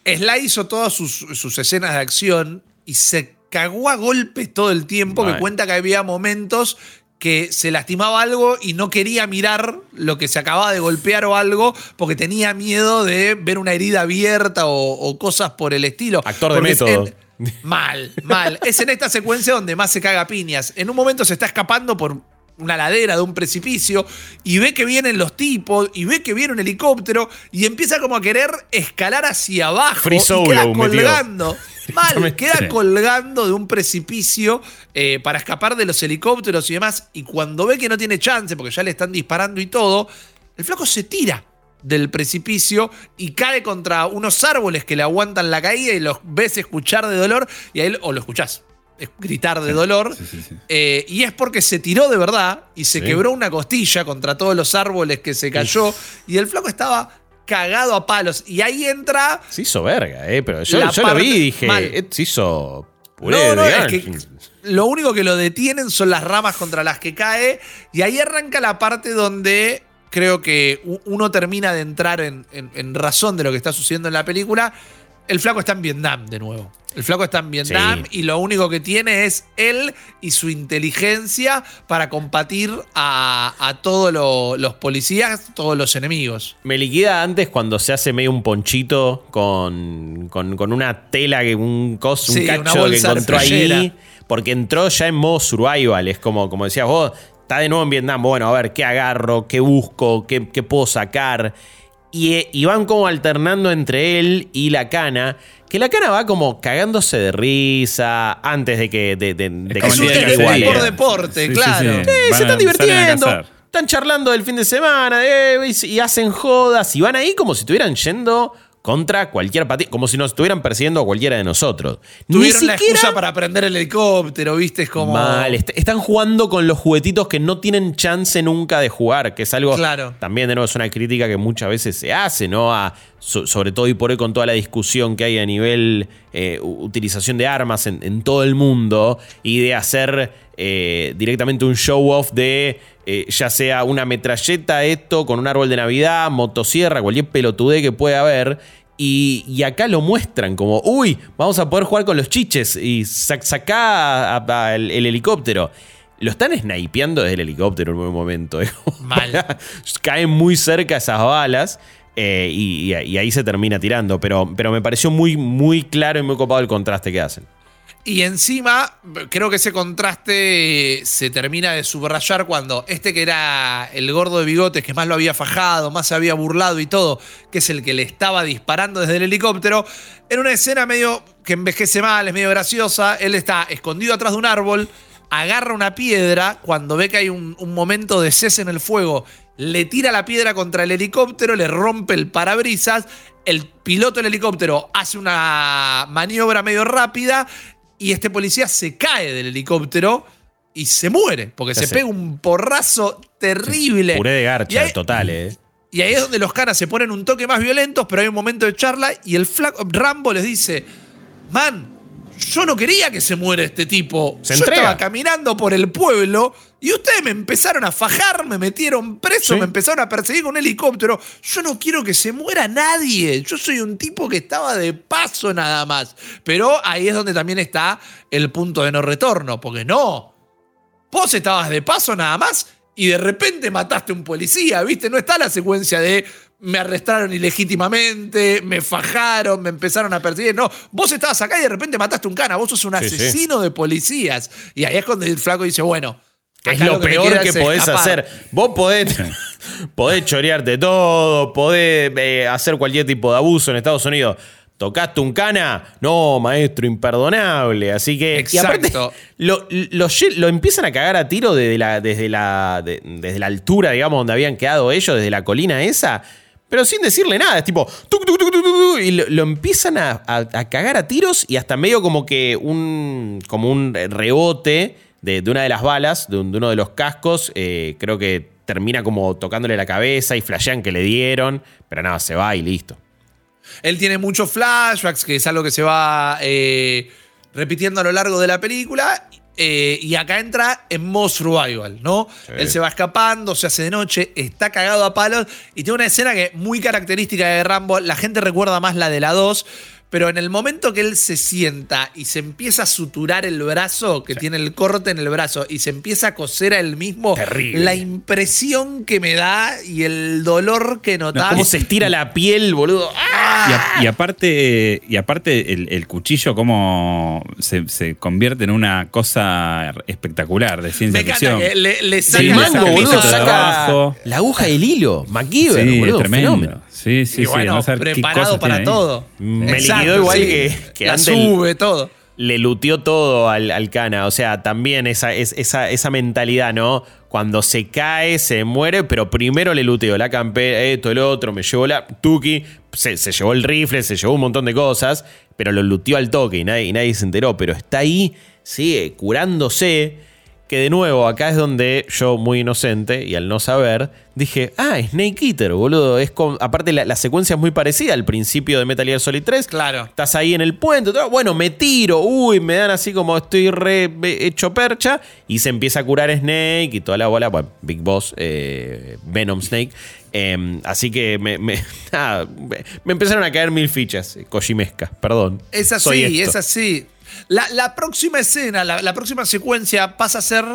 Sly hizo todas sus, escenas de acción y se cagó a golpes todo el tiempo, que cuenta que había momentos que se lastimaba algo y no quería mirar lo que se acababa de golpear o algo porque tenía miedo de ver una herida abierta o, cosas por el estilo. Actor de método. Mal, mal. es en esta secuencia donde más se caga piñas. En un momento se está escapando por una ladera de un precipicio y ve que vienen los tipos y ve que viene un helicóptero y empieza como a querer escalar hacia abajo y queda colgando. Mal, queda colgando de un precipicio eh, para escapar de los helicópteros y demás. Y cuando ve que no tiene chance, porque ya le están disparando y todo, el flaco se tira del precipicio y cae contra unos árboles que le aguantan la caída y los ves escuchar de dolor y a él, o lo escuchás, gritar de dolor. Eh, y es porque se tiró de verdad y se quebró una costilla contra todos los árboles que se cayó. Y el flaco estaba cagado a palos. Y ahí entra. Se hizo verga, eh, pero yo, lo vi y dije, eh, se hizo. no, no, es que lo único que lo detienen son las ramas contra las que cae. Y ahí arranca la parte donde creo que uno termina de entrar en razón de lo que está sucediendo en la película. El flaco está en Vietnam de nuevo. El flaco está en Vietnam y lo único que tiene es él y su inteligencia para combatir a, todos los policías, todos los enemigos. Me liquida antes cuando se hace medio un ponchito con, con, una tela, un, cos, un cacho que encontró ahí. Porque entró ya en modo survival. Es como, como decías vos, está de nuevo en Vietnam. Bueno, a ver, ¿qué agarro? ¿Qué busco? ¿Qué, qué puedo sacar? Y, van como alternando entre él y la cana. Que la cana va como cagándose de risa antes de que. De, de, de es un por deporte, claro. se están divirtiendo. Están charlando del fin de semana y hacen jodas y van ahí como si estuvieran yendo contra cualquier patio, como si nos estuvieran persiguiendo a cualquiera de nosotros. Tuvieron la excusa para prender el helicóptero, ¿viste? Es como. Mal. están jugando con los juguetitos que no tienen chance nunca de jugar, que es algo. Claro. También, de nuevo, es una crítica que muchas veces se hace, ¿no? A, sobre todo y por hoy con toda la discusión que hay a nivel eh, utilización de armas en, todo el mundo y de hacer eh, directamente un show off de eh, ya sea una metralleta, esto, con un árbol de Navidad, motosierra, cualquier pelotude que pueda haber. Y, acá lo muestran como, uy, vamos a poder jugar con los chiches y saca el, helicóptero. Lo están snipeando desde el helicóptero en un momento. Mal. Caen muy cerca esas balas. Eh, y, ahí se termina tirando. Pero, pero me pareció muy, muy claro y muy copado el contraste que hacen. Y encima, creo que ese contraste se termina de subrayar cuando este que era el gordo de bigotes, que más lo había fajado, más se había burlado y todo, que es el que le estaba disparando desde el helicóptero, en una escena medio que envejece mal, es medio graciosa, él está escondido atrás de un árbol, agarra una piedra, cuando ve que hay un, un momento de cese en el fuego, le tira la piedra contra el helicóptero, le rompe el parabrisas, el piloto del helicóptero hace una maniobra medio rápida y este policía se cae del helicóptero y se muere, porque se, pega un porrazo terrible. Puré de garcha, total, eh. Y ahí es donde los caras se ponen un toque más violentos, pero hay un momento de charla y el flaco, Rambo les dice, man, yo no quería que se muera este tipo. yo estaba caminando por el pueblo y ustedes me empezaron a fajar, me metieron preso, me empezaron a perseguir con un helicóptero. Yo no quiero que se muera nadie. Yo soy un tipo que estaba de paso nada más. Pero ahí es donde también está el punto de no retorno, porque no. Vos estabas de paso nada más y de repente mataste a un policía, ¿viste? No está la secuencia de me arrestaron ilegítimamente, me fajaron, me empezaron a perseguir. No, vos estabas acá y de repente mataste un cana, vos sos un asesino de policías. Y ahí es cuando el flaco dice, bueno, es lo, peor que, podés hacer. Vos podés, podés chorearte todo, podés eh, hacer cualquier tipo de abuso en Estados Unidos. ¿Tocaste un cana? No, maestro, imperdonable. Así que. Exacto. lo, lo, empiezan a cagar a tiro desde la, desde, la, desde la altura, digamos, donde habían quedado ellos, desde la colina esa pero sin decirle nada. Es tipo, y lo, empiezan a, cagar a tiros y hasta medio como que un, como un rebote de, una de las balas, de, uno de los cascos, eh, creo que termina como tocándole la cabeza y flashean que le dieron, pero nada, se va y listo. Él tiene muchos flashbacks, que es algo que se va... Eh, repitiendo a lo largo de la película. Eh, y acá entra en modo survival, ¿no? Él se va escapando, se hace de noche, está cagado a palos y tiene una escena que es muy característica de Rambo. La gente recuerda más la de la 2, pero en el momento que él se sienta y se empieza a suturar el brazo, que tiene el corte en el brazo, y se empieza a coser a él mismo, la impresión que me da y el dolor que notas. cómo se estira la piel, boludo. ¡Ah! Y, aparte, y aparte el, cuchillo cómo se, convierte en una cosa espectacular de ciencia ficción. le, le saca boludo, saca la aguja y el hilo. MacGyver, sí, boludo, tremendo. Sí, sí, sí. preparado para todo. Me liquidó igual que, que antes sube todo. Le luteó todo al, al Cana. O sea, también esa, esa, esa mentalidad, ¿no? Cuando se cae, se muere, pero primero le luteó la campera, esto, el otro, me llevó la Tuki, se, se, llevó el rifle, se llevó un montón de cosas, pero lo luteó al toque y nadie, y nadie se enteró. Pero está ahí, sigue curándose que de nuevo, acá es donde yo, muy inocente y al no saber, dije, ah, Snake Eater, boludo. Es aparte, la, secuencia es muy parecida al principio de Metal Gear Solid 3. Claro. Estás ahí en el puente, bueno, me tiro, uy, me dan así como estoy re hecho percha. Y se empieza a curar Snake y toda la bola, bueno, Big Boss, eh, Venom Snake. Em, así que me, me, empezaron a caer mil fichas, eh, Kojimesca, perdón. Es así, es así. La, próxima escena, la, próxima secuencia pasa a ser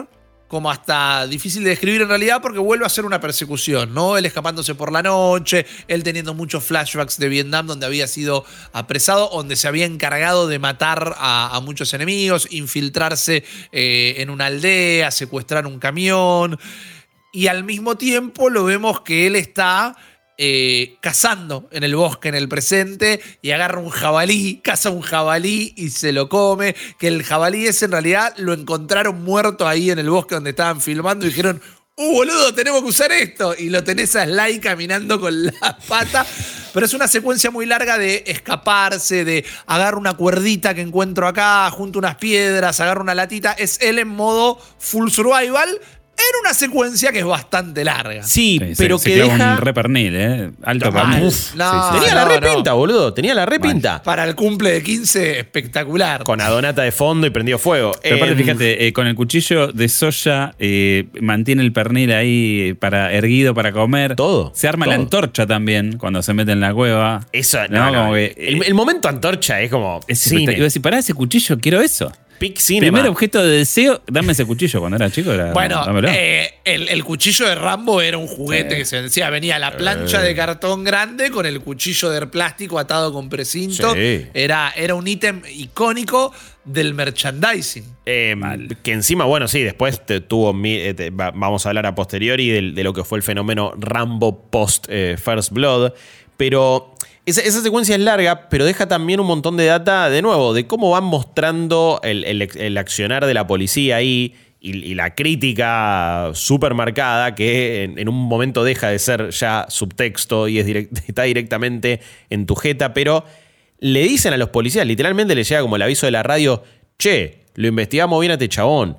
como hasta difícil de describir en realidad porque vuelve a ser una persecución, ¿no? Él escapándose por la noche, él teniendo muchos flashbacks de Vietnam donde había sido apresado, donde se había encargado de matar a, muchos enemigos, infiltrarse eh, en una aldea, secuestrar un camión. Y al mismo tiempo lo vemos que él está eh, cazando en el bosque en el presente y agarra un jabalí, caza un jabalí y se lo come. Que el jabalí ese en realidad lo encontraron muerto ahí en el bosque donde estaban filmando y dijeron. ¡Uh, boludo! Tenemos que usar esto. Y lo tenés a Sly caminando con la pata. Pero es una secuencia muy larga de escaparse, de agarrar una cuerdita que encuentro acá, junto unas piedras, agarro una latita. Es él en modo full survival, en una secuencia que es bastante larga. Sí, pero que deja... un repernil, ¿eh? Alto pernil. Tenía la repinta, boludo. Tenía la repinta. Para el cumple de 15, espectacular. Con Adonata de fondo y prendió fuego. Pero aparte, em, fíjate, eh, con el cuchillo de soya eh, mantiene el pernil ahí para erguido para comer. Todo. Se arma la antorcha también cuando se mete en la cueva. Eso, no, el, momento antorcha es como. Es cine. Iba a decir, pará ese cuchillo, quiero eso. Primer objeto de deseo, dame ese cuchillo cuando era chico. bueno, eh, el, cuchillo de Rambo era un juguete que se decía, venía la plancha de cartón grande con el cuchillo de plástico atado con precinto. Era, era un ítem icónico del merchandising. Eh, que encima, bueno, sí, después tuvo, eh, vamos a hablar a posteriori de, de, lo que fue el fenómeno Rambo post First Blood, pero esa, secuencia es larga, pero deja también un montón de data, de nuevo, de cómo van mostrando el, accionar de la policía ahí y, la crítica súper marcada que en, un momento deja de ser ya subtexto y es está directamente en tu jeta, pero le dicen a los policías, literalmente le llega como el aviso de la radio, che, lo investigamos bien a este chabón,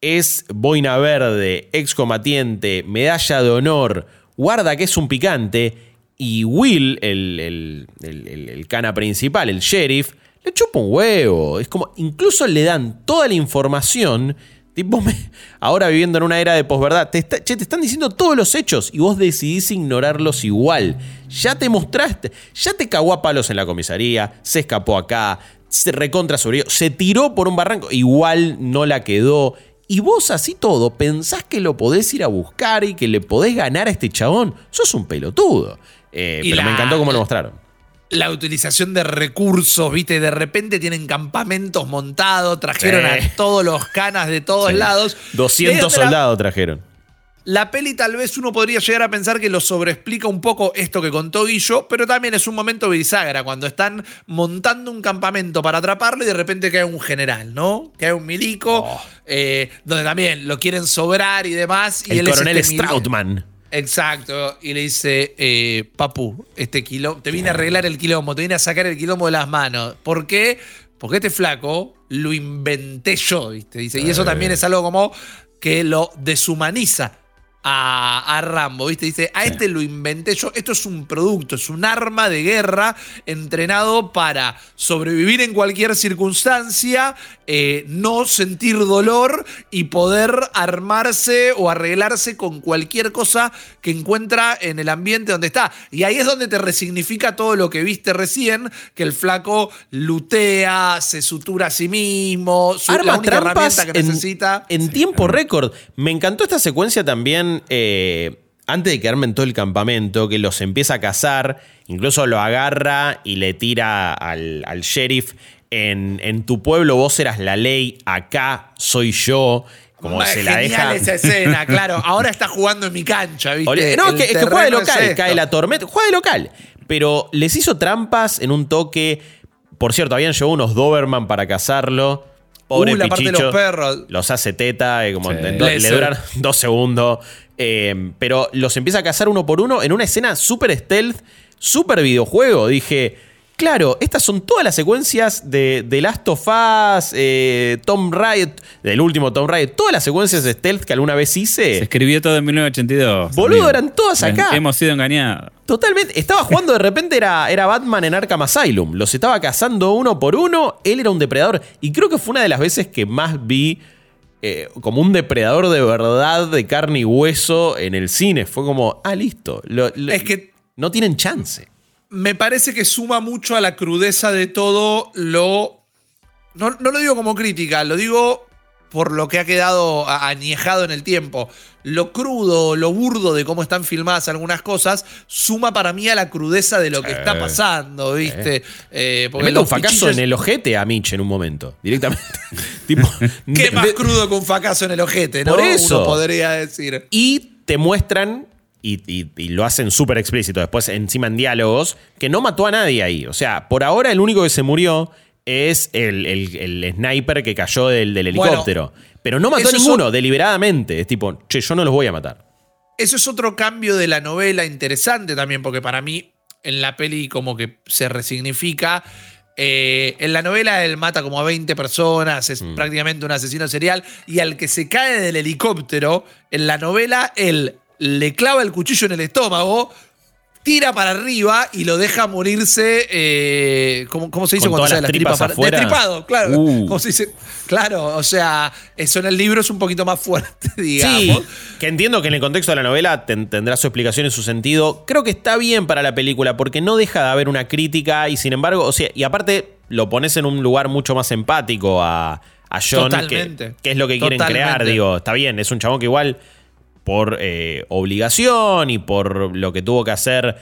es boina verde, excombatiente, medalla de honor, guarda que es un picante y Will, el, cana principal, el sheriff, le chupa un huevo. Es como, incluso le dan toda la información. Tipo, ahora viviendo en una era de posverdad, te, te están diciendo todos los hechos y vos decidís ignorarlos igual. Ya te mostraste, ya te cagó a palos en la comisaría, se escapó acá, se recontra sobre se tiró por un barranco, igual no la quedó. Y vos así todo pensás que lo podés ir a buscar y que le podés ganar a este chabón. Sos un pelotudo. Eh, pero me encantó cómo lo mostraron. La utilización de recursos, viste, de repente tienen campamentos montados, trajeron a todos los canas de todos lados. 200 soldados trajeron. La peli tal vez uno podría llegar a pensar que lo sobreexplica un poco esto que contó Guillo, pero también es un momento bisagra, cuando están montando un campamento para atraparlo y de repente cae un general, ¿no? Cae un milico, oh. eh, donde también lo quieren sobrar y demás. Y El coronel este Strautman. Exacto, y le dice, eh, Papu, este quilombo, te vine a arreglar el quilombo, te vine a sacar el quilombo de las manos. ¿Por qué? Porque este flaco lo inventé yo, ¿viste? Dice, y eso también es algo como que lo deshumaniza a, Rambo, ¿viste? Dice, a este lo inventé yo, esto es un producto, es un arma de guerra entrenado para sobrevivir en cualquier circunstancia, eh, no sentir dolor y poder armarse o arreglarse con cualquier cosa que encuentra en el ambiente donde está. Y ahí es donde te resignifica todo lo que viste recién, que el flaco lutea, se sutura a sí mismo, su, la única herramienta que necesita. En tiempo récord. Me encantó esta secuencia también. Eh, antes de quedarme en todo el campamento, que los empieza a cazar, incluso lo agarra y le tira al, al sheriff en, en, tu pueblo vos eras la ley, acá soy yo. Como se la deja. esa escena, claro. Ahora está jugando en mi cancha, ¿viste? No, es que, juega de local, cae la tormenta. Juega de local. Pero les hizo trampas en un toque. Por cierto, habían llevado unos Doberman para cazarlo. Pobre uh, pichicho, de los perros. Los hace teta, eh, como le duran dos segundos. Eh, pero los empieza a cazar uno por uno en una escena súper stealth, súper videojuego. Dije, Claro, estas son todas las secuencias de, The Last of Us, eh, Tom Riot, del último Tom Riot, todas las secuencias de stealth que alguna vez hice. Se escribió todo en 1982. Boludo, eran todas acá. Hemos sido engañados. Totalmente. Estaba jugando de repente, era, era Batman en Arkham Asylum. Los estaba cazando uno por uno. Él era un depredador. Y creo que fue una de las veces que más vi eh, como un depredador de verdad, de carne y hueso en el cine. Fue como, ah, listo. es que. No tienen chance me parece que suma mucho a la crudeza de todo lo... No, lo digo como crítica, lo digo por lo que ha quedado añejado en el tiempo. Lo crudo, lo burdo de cómo están filmadas algunas cosas, suma para mí a la crudeza de lo que está pasando, ¿viste? Eh, porque un fracaso en el ojete a Mitch en un momento, directamente. tipo, ¿Qué más crudo que un fracaso en el ojete, no? Por eso. Uno podría decir. Y te muestran y, lo hacen súper explícito después encima en diálogos, que no mató a nadie ahí. O sea, por ahora el único que se murió es el, sniper que cayó del, helicóptero. pero no mató a ninguno, deliberadamente. Es tipo, che, yo no los voy a matar. Eso es otro cambio de la novela interesante también, porque para mí en la peli como que se resignifica. Eh, en la novela él mata como a 20 personas, es mm. prácticamente un asesino serial, y al que se cae del helicóptero, en la novela él le clava el cuchillo en el estómago, tira para arriba y lo deja morirse. Eh, ¿cómo, se dice cuando sale las tripas para Destripado, claro. Uh. se dice? Claro, o sea, eso en el libro es un poquito más fuerte, digamos. Sí, que entiendo que en el contexto de la novela tendrá su explicación y su sentido. Creo que está bien para la película porque no deja de haber una crítica y sin embargo, o sea, y aparte lo pones en un lugar mucho más empático a, a John, que, es lo que quieren crear, digo, está bien, es un chabón que igual por eh, obligación y por lo que tuvo que hacer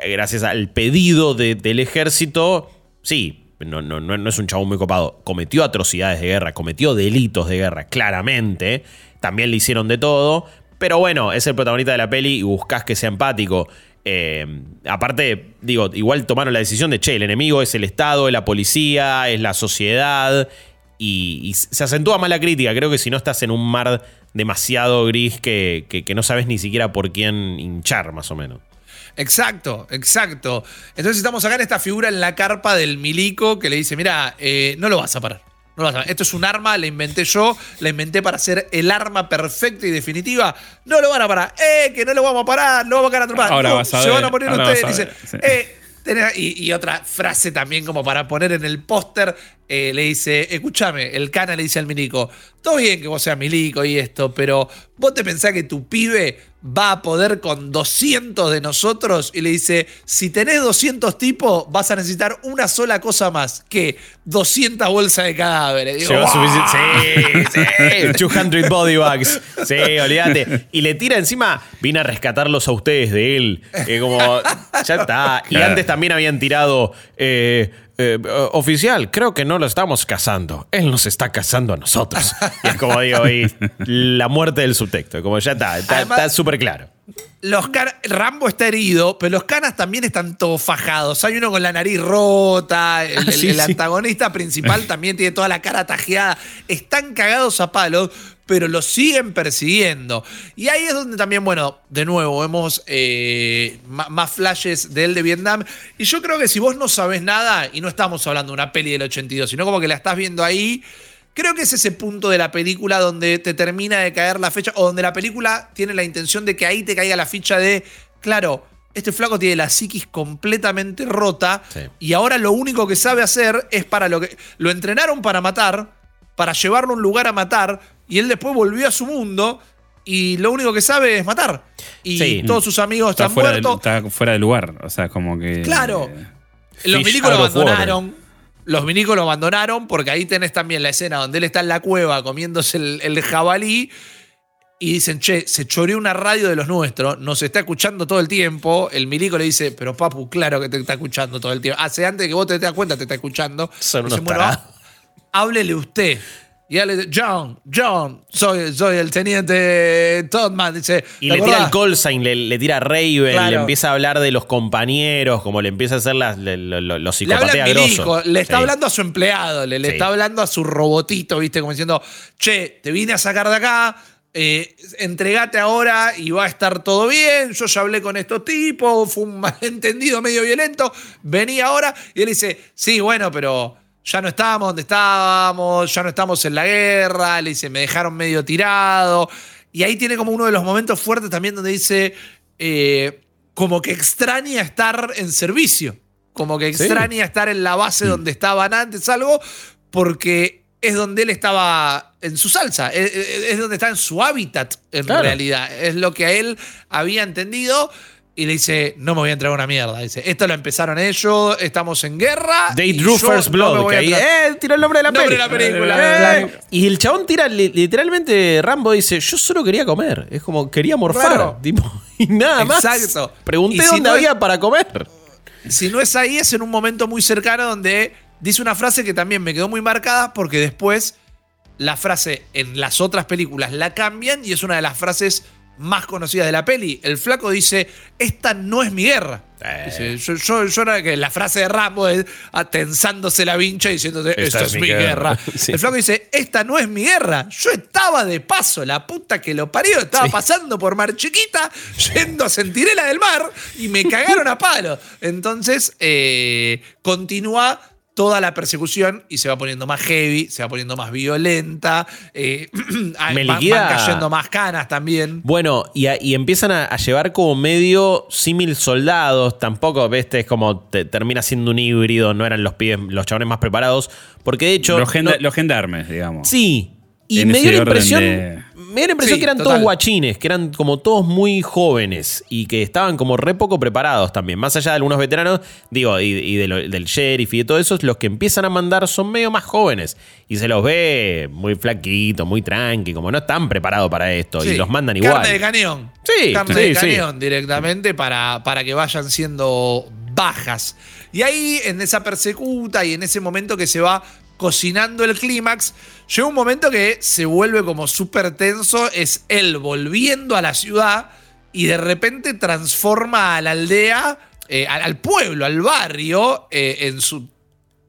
eh, gracias al pedido del ejército, sí, no, no, no, es un chabón muy copado. Cometió atrocidades de guerra, cometió delitos de guerra, claramente. También le hicieron de todo. Pero bueno, es el protagonista de la peli y buscas que sea empático. Eh, aparte, digo, igual tomaron la decisión de, che, el enemigo es el Estado, es la policía, es la sociedad. Y, se acentúa más la crítica. Creo que si no estás en un mar demasiado gris que, que, no sabes ni siquiera por quién hinchar, más o menos. Exacto, exacto. Entonces estamos acá en esta figura en la carpa del milico que le dice, mira, eh, no lo vas a parar. No lo vas a Esto es un arma, la inventé yo, la inventé para ser el arma perfecta y definitiva. No lo van a parar. ¡Eh! Que no lo vamos a parar, lo vamos a quedar Ahora vas a ver, Se van a poner ustedes. Dice, eh, y, otra frase también como para poner en el póster, eh, le dice, escúchame, el cana le dice al milico, todo bien que vos seas milico y esto, pero vos te pensás que tu pibe va a poder con 200 de nosotros y le dice, si tenés 200 tipos, vas a necesitar una sola cosa más, que 200 bolsas de cadáveres. Digo, Sí, sí, 200 body bags. Sí, olvídate. Y le tira encima, vine a rescatarlos a ustedes de él. como, ya está. Y antes también habían tirado... Eh, eh, oficial, creo que no lo estamos cazando. Él nos está cazando a nosotros. y es como digo, ahí, la muerte del subtexto. Como ya está, está súper claro. Los Rambo está herido, pero los canas también están todos fajados. Hay uno con la nariz rota, el, ah, antagonista principal también tiene toda la cara tajeada. Están cagados a palos, pero los siguen persiguiendo. Y ahí es donde también, bueno, de nuevo, vemos eh, más flashes de él de Vietnam. Y yo creo que si vos no sabés nada, y no estamos hablando de una peli del 82, sino como que la estás viendo ahí, Creo que es ese punto de la película donde te termina de caer la fecha, o donde la película tiene la intención de que ahí te caiga la ficha de, claro, este flaco tiene la psiquis completamente rota y ahora lo único que sabe hacer es para lo que... Lo entrenaron para matar, para llevarlo a un lugar a matar, y él después volvió a su mundo y lo único que sabe es matar. Y todos sus amigos están muertos. está fuera de lugar, o sea, como que... Claro. Los milicos lo abandonaron. Los milicos lo abandonaron porque ahí tenés también la escena donde él está en la cueva comiéndose el, jabalí y dicen, che, se choreó una radio de los nuestros, nos está escuchando todo el tiempo. El milico le dice, pero papu, claro que te está escuchando todo el tiempo. Hace antes que vos te das cuenta, te está escuchando. Son unos háblele usted. Y él le dice, John, John, soy, soy el teniente Toddman. Dice, y le tira el call sign, le, tira a Raven, le empieza a hablar de los compañeros, como le empieza a hacer las, los psicopateas le, le está hablando a su empleado, le, le está hablando a su robotito, ¿viste? Como diciendo, che, te vine a sacar de acá, eh, entregate ahora y va a estar todo bien. Yo ya hablé con estos tipos, fue un malentendido medio violento. Vení ahora. Y él dice: Sí, bueno, pero ya no estábamos donde estábamos, ya no estamos en la guerra, le dice, me dejaron medio tirado. Y ahí tiene como uno de los momentos fuertes también donde dice, eh, como que extraña estar en servicio, como que extraña estar en la base mm. donde estaban antes, algo, porque es donde él estaba en su salsa, es, donde está en su hábitat en realidad, es lo que a él había entendido y le dice, no me voy a entregar una mierda. Dice, esto lo empezaron ellos, estamos en guerra. They drew first blood. que ahí, eh, tiró el nombre de la, película. Eh. Y el chabón tira, literalmente, Rambo dice, yo solo quería comer. Es como, quería morfar. y nada más. Exacto. Pregunté dónde había para comer. Si no es ahí, es en un momento muy cercano donde dice una frase que también me quedó muy marcada porque después la frase en las otras películas la cambian y es una de las frases más conocidas de la peli. El flaco dice, esta no es mi guerra. Dice, yo, yo, que la frase de Rambo es atensándose la vincha diciendo esta, es, mi guerra. El flaco dice, esta no es mi guerra. Yo estaba de paso, la puta que lo parió. Estaba pasando por Mar Chiquita, yendo a Centinela del Mar y me cagaron a palo. Entonces, eh, continúa toda la persecución y se va poniendo más heavy, se va poniendo más violenta, eh, van, cayendo más canas también. Bueno, y, empiezan a, llevar como medio símil soldados, tampoco, ves, es como termina siendo un híbrido, no eran los pibes, los chabones más preparados, porque de hecho... Los, gendarmes, digamos. Sí, y me dio la impresión me dio la impresión que eran todos guachines, que eran como todos muy jóvenes y que estaban como re poco preparados también. Más allá de algunos veteranos, digo, y, del sheriff y de todo eso, los que empiezan a mandar son medio más jóvenes. Y se los ve muy flaquitos, muy tranqui, como no están preparados para esto. Y los mandan igual. Carne de cañón. Sí, Carne de cañón directamente para, para que vayan siendo bajas. Y ahí, en esa persecuta y en ese momento que se va cocinando el clímax, llega un momento que se vuelve como súper tenso, es él volviendo a la ciudad y de repente transforma a la aldea, eh, al, pueblo, al barrio, eh, en su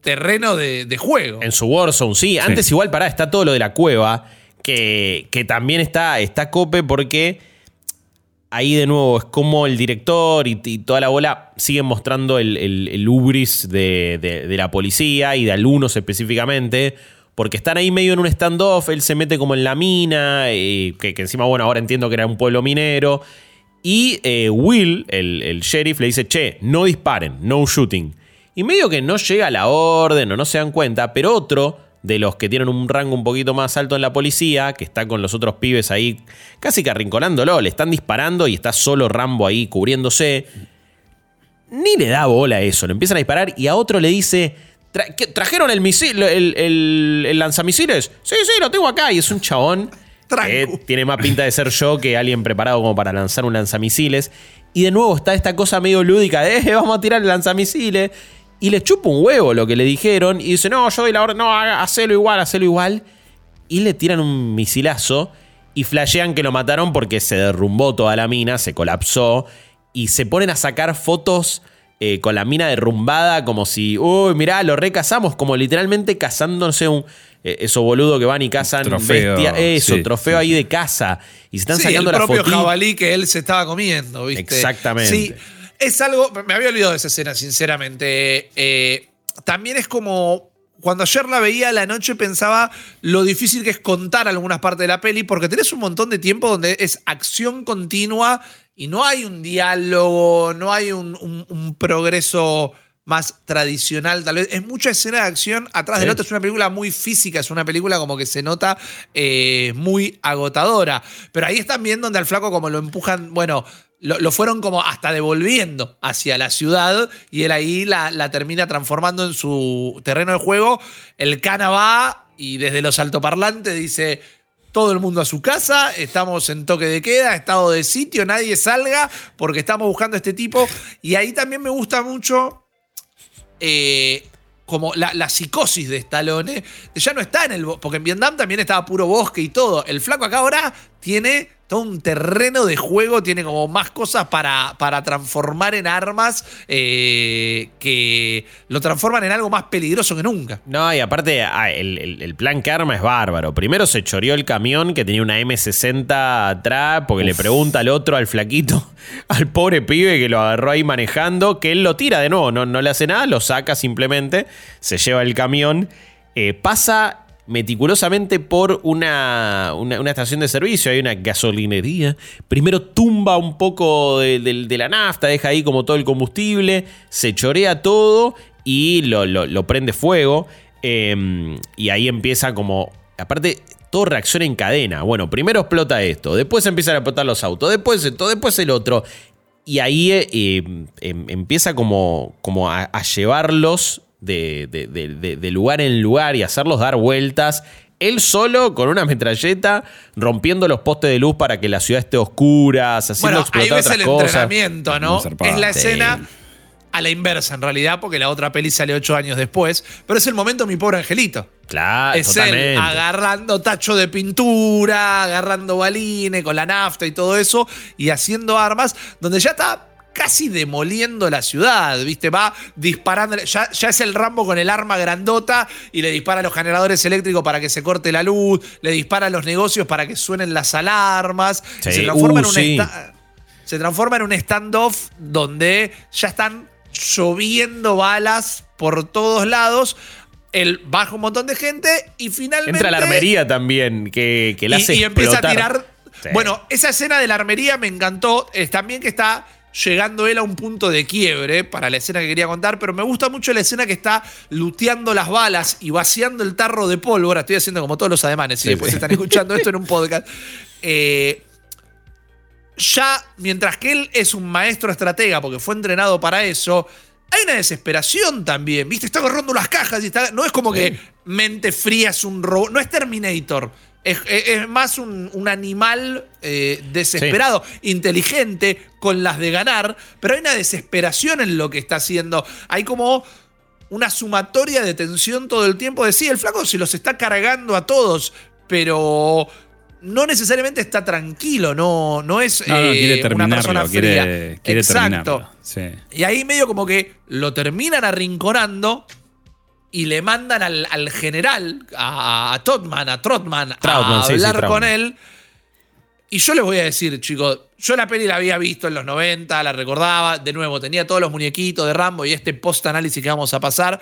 terreno de, juego. En su Warzone, sí. Antes igual, pará, está todo lo de la cueva, que, que también está, está cope porque ahí de nuevo es como el director y, toda la bola siguen mostrando el, el, ubris de, la policía y de algunos específicamente. Porque están ahí medio en un standoff, él se mete como en la mina, y que, encima, bueno, ahora entiendo que era un pueblo minero. Y eh, Will, el, el, sheriff, le dice, che, no disparen, no shooting. Y medio que no llega la orden o no se dan cuenta, pero otro de los que tienen un rango un poquito más alto en la policía, que está con los otros pibes ahí casi que arrinconándolo, le están disparando y está solo Rambo ahí cubriéndose. Ni le da bola a eso, le empiezan a disparar y a otro le dice, ¿trajeron el, misil, el, lanzamisiles? Sí, sí, lo tengo acá y es un chabón. Que tiene más pinta de ser yo que alguien preparado como para lanzar un lanzamisiles. Y de nuevo está esta cosa medio lúdica de, eh, vamos a tirar el lanzamisiles y le chupa un huevo lo que le dijeron y dice, no, yo doy la orden, no, hacelo igual, hacelo igual. Y le tiran un misilazo y flashean que lo mataron porque se derrumbó toda la mina, se colapsó y se ponen a sacar fotos eh, con la mina derrumbada como si, uy, mirá, lo recazamos, como literalmente cazándose un... Eh, eso boludo que van y cazan trofeo, eso, trofeo ahí de caza. Y se están sacando el propio jabalí que él se estaba comiendo, ¿viste? Exactamente. Sí, es algo, me había olvidado de esa escena, sinceramente. Eh, también es como cuando ayer la veía a la noche pensaba lo difícil que es contar algunas partes de la peli, porque tenés un montón de tiempo donde es acción continua y no hay un diálogo, no hay un, progreso más tradicional, tal vez. Es mucha escena de acción atrás del otro. Es una película muy física, es una película como que se nota eh, muy agotadora. Pero ahí están viendo donde al flaco como lo empujan, bueno, lo, fueron como hasta devolviendo hacia la ciudad y él ahí la, termina transformando en su terreno de juego. El cana va y desde los altoparlantes dice, todo el mundo a su casa, estamos en toque de queda, estado de sitio, nadie salga porque estamos buscando a este tipo. Y ahí también me gusta mucho eh, como la, psicosis de Stallone. Ya no está en el... Porque en Vietnam también estaba puro bosque y todo. El flaco acá ahora tiene todo un terreno de juego, tiene como más cosas para, para transformar en armas eh, que lo transforman en algo más peligroso que nunca. No, y aparte ah, el, plan que arma es bárbaro. Primero se choreó el camión que tenía una M60 atrás porque le pregunta al otro, al flaquito, al pobre pibe que lo agarró ahí manejando, que él lo tira de nuevo, no, no le hace nada, lo saca simplemente, se lleva el camión. Eh, pasa meticulosamente por una, una, estación de servicio, hay una gasolinería. Primero tumba un poco de, la nafta, deja ahí como todo el combustible, se chorea todo y lo, prende fuego. Em, y ahí empieza como. Aparte, todo reacciona en cadena. Bueno, primero explota esto, después empiezan a explotar los autos, después esto, después el otro. Y ahí eh, em, empieza como, como a llevarlos de, lugar en lugar y hacerlos dar vueltas. Él solo con una metralleta rompiendo los postes de luz para que la ciudad esté oscura, haciendo bueno, ahí ves el entrenamiento, ¿no? Es la escena a la inversa en realidad, porque la otra peli sale ocho años después, pero es el momento mi pobre angelito. Claro, es él agarrando tacho de pintura, agarrando balines con la nafta y todo eso, y haciendo armas, donde ya está casi demoliendo la ciudad, ¿viste? Va disparando, ya, ya, es el Rambo con el arma grandota y le dispara a los generadores eléctricos para que se corte la luz, le dispara a los negocios para que suenen las alarmas, se transforma en uh, un se transforma en un standoff donde ya están lloviendo balas por todos lados. Él baja un montón de gente y finalmente. Entra la armería también, que, que la hace y, empieza a tirar. Bueno, esa escena de la armería me encantó. Es también que está llegando él a un punto de quiebre para la escena que quería contar, pero me gusta mucho la escena que está luteando las balas y vaciando el tarro de pólvora. Estoy haciendo como todos los ademanes, y después están escuchando esto en un podcast. Eh, ya, mientras que él es un maestro estratega, porque fue entrenado para eso, hay una desesperación también, ¿viste? Está agarrando las cajas y está. No es como que mente fría es un robot. No es Terminator. Es, más un, animal eh, desesperado, inteligente, con las de ganar, pero hay una desesperación en lo que está haciendo. Hay como una sumatoria de tensión todo el tiempo de sí, el flaco se los está cargando a todos, pero no necesariamente está tranquilo, no, no es eh, una persona fría. Quiere, Exacto. Y ahí medio como que lo terminan arrinconando y le mandan al, general, a, Totman, a Trotman, a hablar con él. Y yo les voy a decir, chicos, yo la peli la había visto en los 90, la recordaba, de nuevo, tenía todos los muñequitos de Rambo y este post-análisis que vamos a pasar.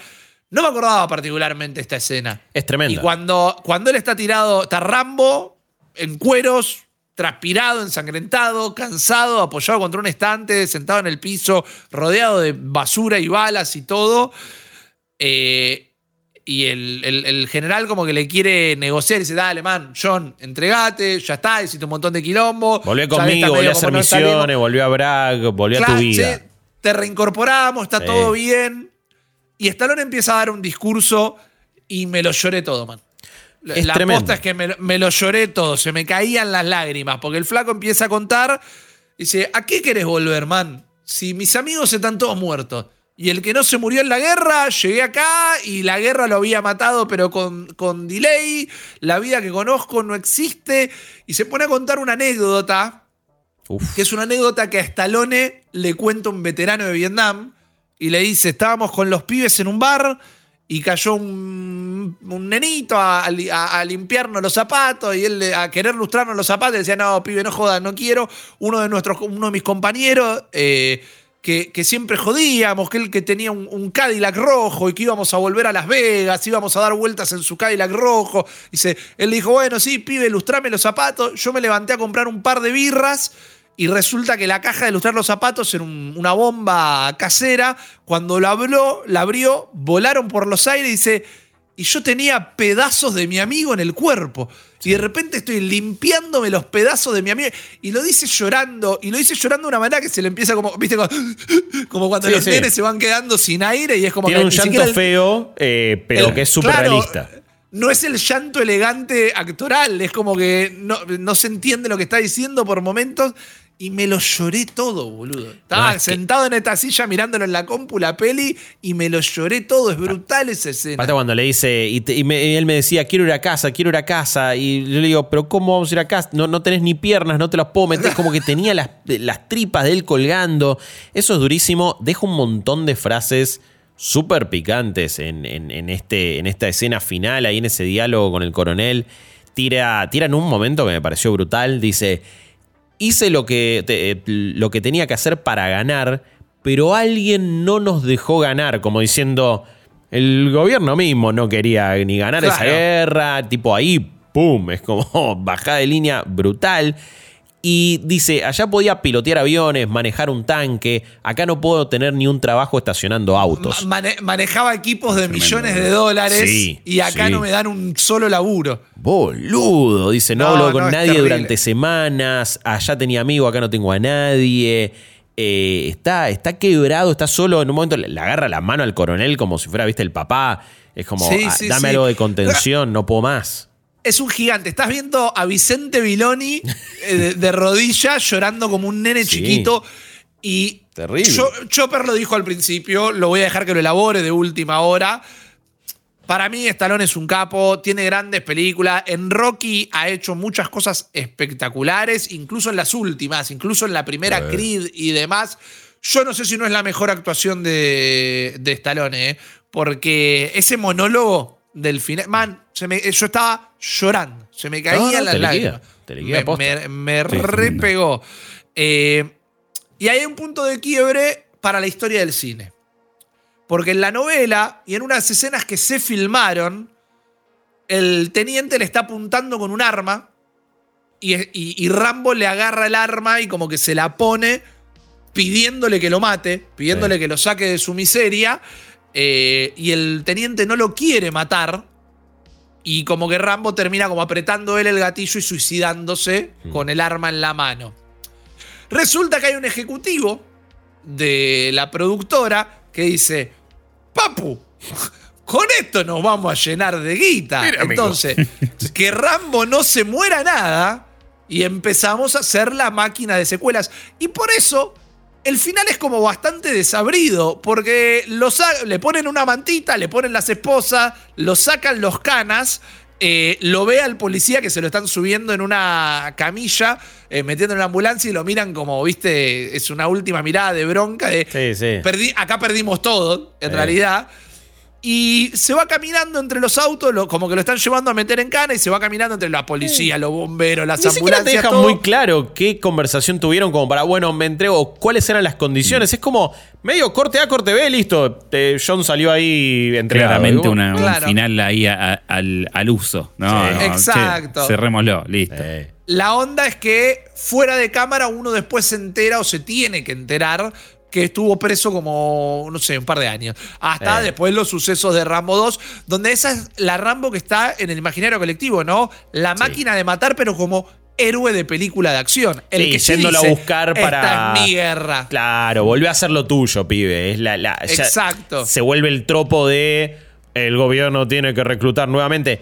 No me acordaba particularmente esta escena. Es tremendo. Y cuando, cuando él está tirado, está Rambo en cueros, transpirado, ensangrentado, cansado, apoyado contra un estante, sentado en el piso, rodeado de basura y balas y todo. Eh, y el, general como que le quiere negociar y dice, dale, man, John, entregate, ya está, hiciste un montón de quilombo. Volvió conmigo, volvió a hacer misiones, volvió a Bragg, volvió a tu vida. te reincorporamos, está todo bien. Y Stallone empieza a dar un discurso y me lo lloré todo, man. la aposta es que me, me, lo lloré todo, se me caían las lágrimas, porque el flaco empieza a contar, dice, ¿a qué querés volver, man? Si mis amigos están todos muertos. Y el que no se murió en la guerra, llegué acá y la guerra lo había matado, pero con, con delay. La vida que conozco no existe. Y se pone a contar una anécdota, que es una anécdota que a Stallone le cuenta un veterano de Vietnam. Y le dice: Estábamos con los pibes en un bar y cayó un, nenito a, limpiarnos los zapatos y él a querer lustrarnos los zapatos. Y decía: No, pibe, no jodas, no quiero. Uno de, nuestros, uno de mis compañeros. Eh, que, siempre jodíamos, que él que tenía un, Cadillac rojo y que íbamos a volver a Las Vegas, íbamos a dar vueltas en su Cadillac rojo. Dice, él dijo, bueno, sí, pibe, ilustrame los zapatos. Yo me levanté a comprar un par de birras y resulta que la caja de ilustrar los zapatos era una bomba casera. Cuando la abrió, la abrió, volaron por los aires y dice, y yo tenía pedazos de mi amigo en el cuerpo. Y de repente estoy limpiándome los pedazos de mi amigo. Y lo dice llorando. Y lo dice llorando de una manera que se le empieza como. ¿Viste? Como, cuando los nenes se van quedando sin aire y es como Tiene un llanto feo, eh, pero que es súper realista. No es el llanto elegante actoral. Es como que no, no se entiende lo que está diciendo por momentos. Y me lo lloré todo, boludo. Estaba sentado en esta silla mirándolo en la compu, la peli, y me lo lloré todo. Es brutal esa escena. Aparte cuando le dice, y, él me decía, quiero ir a casa, quiero ir a casa. Y yo le digo, pero ¿cómo vamos a ir a casa? No, no tenés ni piernas, no te las puedo meter. Como que tenía las, las tripas de él colgando. Eso es durísimo. Deja un montón de frases súper picantes en, en, este, en esta escena final, ahí en ese diálogo con el coronel. Tira, tira en un momento que me pareció brutal. Dice hice lo que, eh, lo que tenía que hacer para ganar, pero alguien no nos dejó ganar, como diciendo, el gobierno mismo no quería ni ganar esa guerra, tipo ahí, ¡pum! Es como bajada de línea brutal. Y dice, allá podía pilotear aviones, manejar un tanque, acá no puedo tener ni un trabajo estacionando autos. manejaba equipos de millones de dólares y acá no me dan un solo laburo. Boludo, dice, no, hablo con nadie durante semanas, allá tenía amigo, acá no tengo a nadie. Eh, está, está quebrado, está solo. En un momento le agarra la mano al coronel como si fuera, viste, el papá. Es como, ah, dame algo de contención, no puedo más es un gigante. Estás viendo a Vicente Viloni eh, de, rodillas llorando como un nene chiquito. Y Terrible. Chopper lo dijo al principio, lo voy a dejar que lo elabore de última hora. Para mí, Stallone es un capo, tiene grandes películas. En Rocky ha hecho muchas cosas espectaculares, incluso en las últimas, incluso en la primera Creed y demás. Yo no sé si no es la mejor actuación de, de Stallone, ¿eh? porque ese monólogo del final. Man, se me, yo estaba llorando. Se me caía la lágrima. Me, me, repegó. Eh, y hay un punto de quiebre para la historia del cine. Porque en la novela y en unas escenas que se filmaron, el teniente le está apuntando con un arma y, Rambo le agarra el arma y como que se la pone pidiéndole que lo mate, pidiéndole que lo saque de su miseria. Eh, y el teniente no lo quiere matar. Y como que Rambo termina como apretando él el gatillo y suicidándose mm. con el arma en la mano. Resulta que hay un ejecutivo de la productora que dice, Papu, con esto nos vamos a llenar de guita. Entonces, que Rambo no se muera nada y empezamos a hacer la máquina de secuelas. Y por eso el final es como bastante desabrido, porque le ponen una mantita, le ponen las esposas, lo sacan los canas, eh, lo ve al policía que se lo están subiendo en una camilla, eh, metiendo en una ambulancia y lo miran como, viste, es una última mirada de bronca de... Sí, sí. acá perdimos todo, en realidad. Y se va caminando entre los autos, como que lo están llevando a meter en cana y se va caminando entre la policía, los bomberos, las Ni ambulancias. te deja muy claro qué conversación tuvieron como para, bueno, me entrego, cuáles eran las condiciones. Es como medio corte A, corte B, listo. John salió ahí entregado. Claramente una, un final ahí al, uso. No, Exacto. cerrémoslo, listo. La onda es que fuera de cámara uno después se entera o se tiene que enterar que estuvo preso como, no sé, un par de años. Hasta después los sucesos de Rambo 2, donde esa es la Rambo que está en el imaginario colectivo, ¿no? La máquina de matar, pero como héroe de película de acción. El que yéndolo a buscar para. Esta mi guerra. Claro, vuelve a hacer lo tuyo, pibe. Es la, Exacto. Se vuelve el tropo de. El gobierno tiene que reclutar nuevamente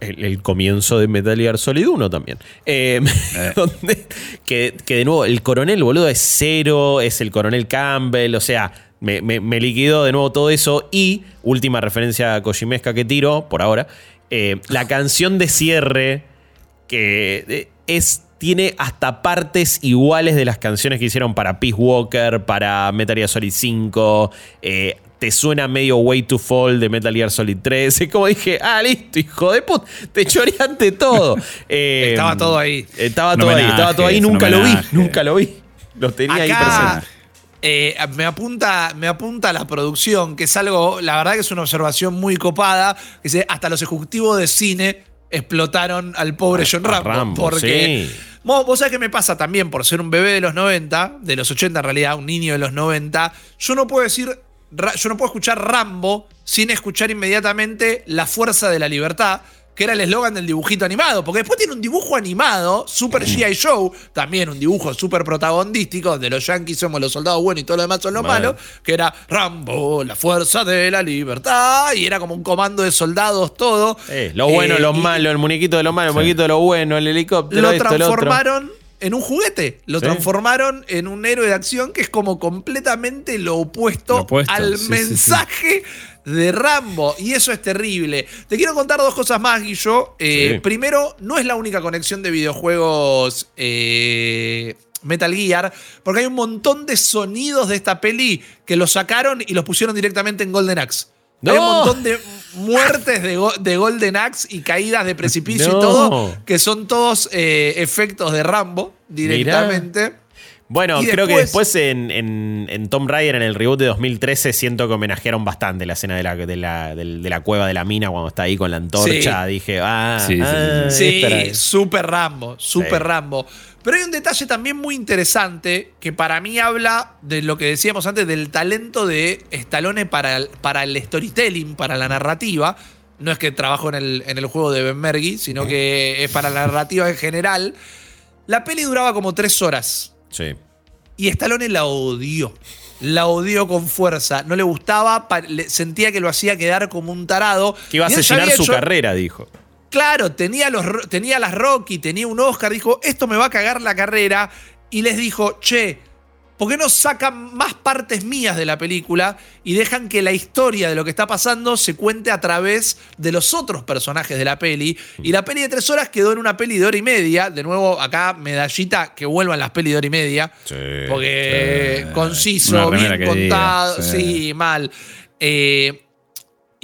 el, comienzo de Metal Gear Solid 1 también. Eh, eh. que, de nuevo, el coronel, boludo, es cero, es el coronel Campbell, o sea, me, me, liquidó de nuevo todo eso. Y, última referencia a Kojimesca que tiro, por ahora, eh, la canción de cierre, que es tiene hasta partes iguales de las canciones que hicieron para Peace Walker, para Metal Gear Solid 5 te suena medio Way to Fall de Metal Gear Solid 3. Es como dije, ah, listo, hijo de puta, te choreaste todo. Eh, estaba todo ahí. Estaba todo ahí, estaba todo ahí, nunca lo vi, nunca lo vi. Lo tenía ahí presente. eh, me, apunta, me apunta la producción, que es algo, la verdad que es una observación muy copada, que dice, hasta los ejecutivos de cine explotaron al pobre John Rambo. porque vos, sabés qué me pasa también por ser un bebé de los 90, de los 80 en realidad, un niño de los 90, yo no puedo decir, yo no puedo escuchar Rambo sin escuchar inmediatamente La Fuerza de la Libertad, que era el eslogan del dibujito animado, porque después tiene un dibujo animado, Super G.I. Show, también un dibujo súper protagonístico, donde los yankees somos los soldados buenos y todo lo demás son los malos, que era Rambo, la fuerza de la libertad, y era como un comando de soldados todo. Eh, lo bueno, lo malo, el muñequito de lo malo, el muñequito de lo bueno, el helicóptero. Lo transformaron en un juguete. Lo transformaron en un héroe de acción que es como completamente lo opuesto, al mensaje de Rambo. Y eso es terrible. Te quiero contar dos cosas más, Guillo. Eh, primero, no es la única conexión de videojuegos. Eh, Metal Gear, porque hay un montón de sonidos de esta peli que los sacaron y los pusieron directamente en Golden Axe. Hay un montón de muertes de, Golden Axe y caídas de precipicio y todo, que son todos eh, efectos de Rambo directamente. Bueno, creo que después en, en, Tomb Raider, en el reboot de 2013, siento que homenajearon bastante la escena de la, de la, cueva de la mina cuando está ahí con la antorcha. Dije, ah, sí, sí, ah, super Rambo, super Rambo. Pero hay un detalle también muy interesante que para mí habla de lo que decíamos antes, del talento de Stallone para el, para el storytelling, para la narrativa. No es que trabajo en el, en el juego de Ben Mergui, sino que es para la narrativa en general. La peli duraba como tres horas. Sí. Y Stallone la odió. La odió con fuerza. No le gustaba, sentía que lo hacía quedar como un tarado. Que iba a asesinar su carrera, dijo. Claro, tenía, los, tenía las Rocky, tenía un Oscar, dijo, esto me va a cagar la carrera. Y les dijo, che, ¿Por qué no sacan más partes mías de la película y dejan que la historia de lo que está pasando se cuente a través de los otros personajes de la peli? Y la peli de tres horas quedó en una peli de hora y media. De nuevo, acá medallita que vuelvan las pelis de hora y media. porque conciso, bien contado. Sí, mal. Eh,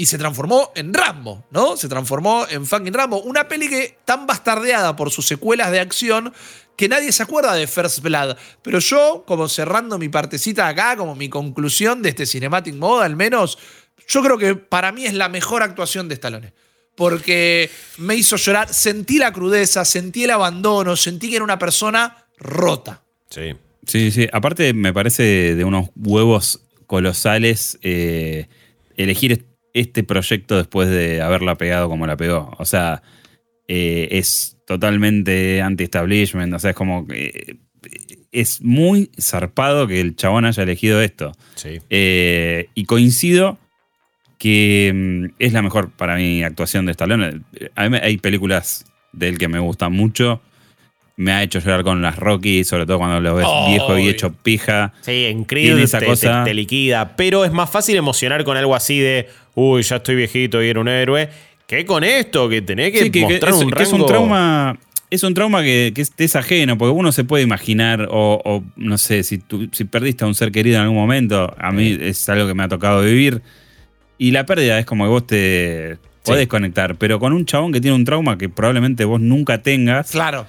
y se transformó en Rambo, ¿no? Se transformó en fucking Rambo. Una peli que tan bastardeada por sus secuelas de acción que nadie se acuerda de First Blood. Pero yo, como cerrando mi partecita acá, como mi conclusión de este Cinematic Mode, al menos, yo creo que para mí es la mejor actuación de Stallone. Porque me hizo llorar, sentí la crudeza, sentí el abandono, sentí que era una persona rota. Sí. Sí, sí. Aparte, me parece de unos huevos colosales eh, elegir este proyecto después de haberla pegado como la pegó. O sea, eh, es totalmente anti-establishment, o sea, es como que es muy zarpado que el chabón haya elegido esto. Sí. Eh, y coincido que mm, es la mejor para mi actuación de Stallone. A mí hay películas de él que me gustan mucho. Me ha hecho llorar con las Rocky, sobre todo cuando lo ves viejo y hecho pija. Sí, en Creed esa cosa. te liquida. Pero es más fácil emocionar con algo así de, uy, ya estoy viejito y era un héroe ¿Qué con esto? Que tenés que mostrar un es un trauma es un trauma que, es, ajeno, porque uno se puede imaginar, o, no sé, si, si perdiste a un ser querido en algún momento, a mí es algo que me ha tocado vivir. Y la pérdida es como que vos te podés conectar, pero con un chabón que tiene un trauma que probablemente vos nunca tengas. Claro.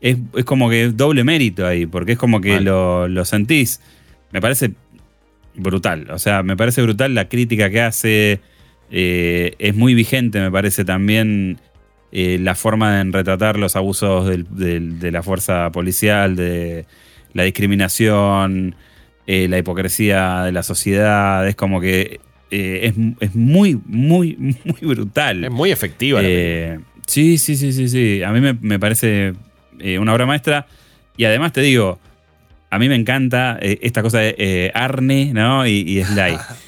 Es, como que es doble mérito ahí, porque es como que lo, lo, sentís. Me parece brutal. O sea, me parece brutal la crítica que hace eh, es muy vigente, me parece, también eh, la forma de retratar los abusos de la fuerza policial, de la discriminación, eh, la hipocresía de la sociedad. Es como que es, muy, muy, muy brutal. Es muy efectiva. sí, sí, sí, sí, sí. A mí me, parece una obra maestra. Y además te digo, a mí me encanta esta cosa de Arne ¿no? y, y Sly.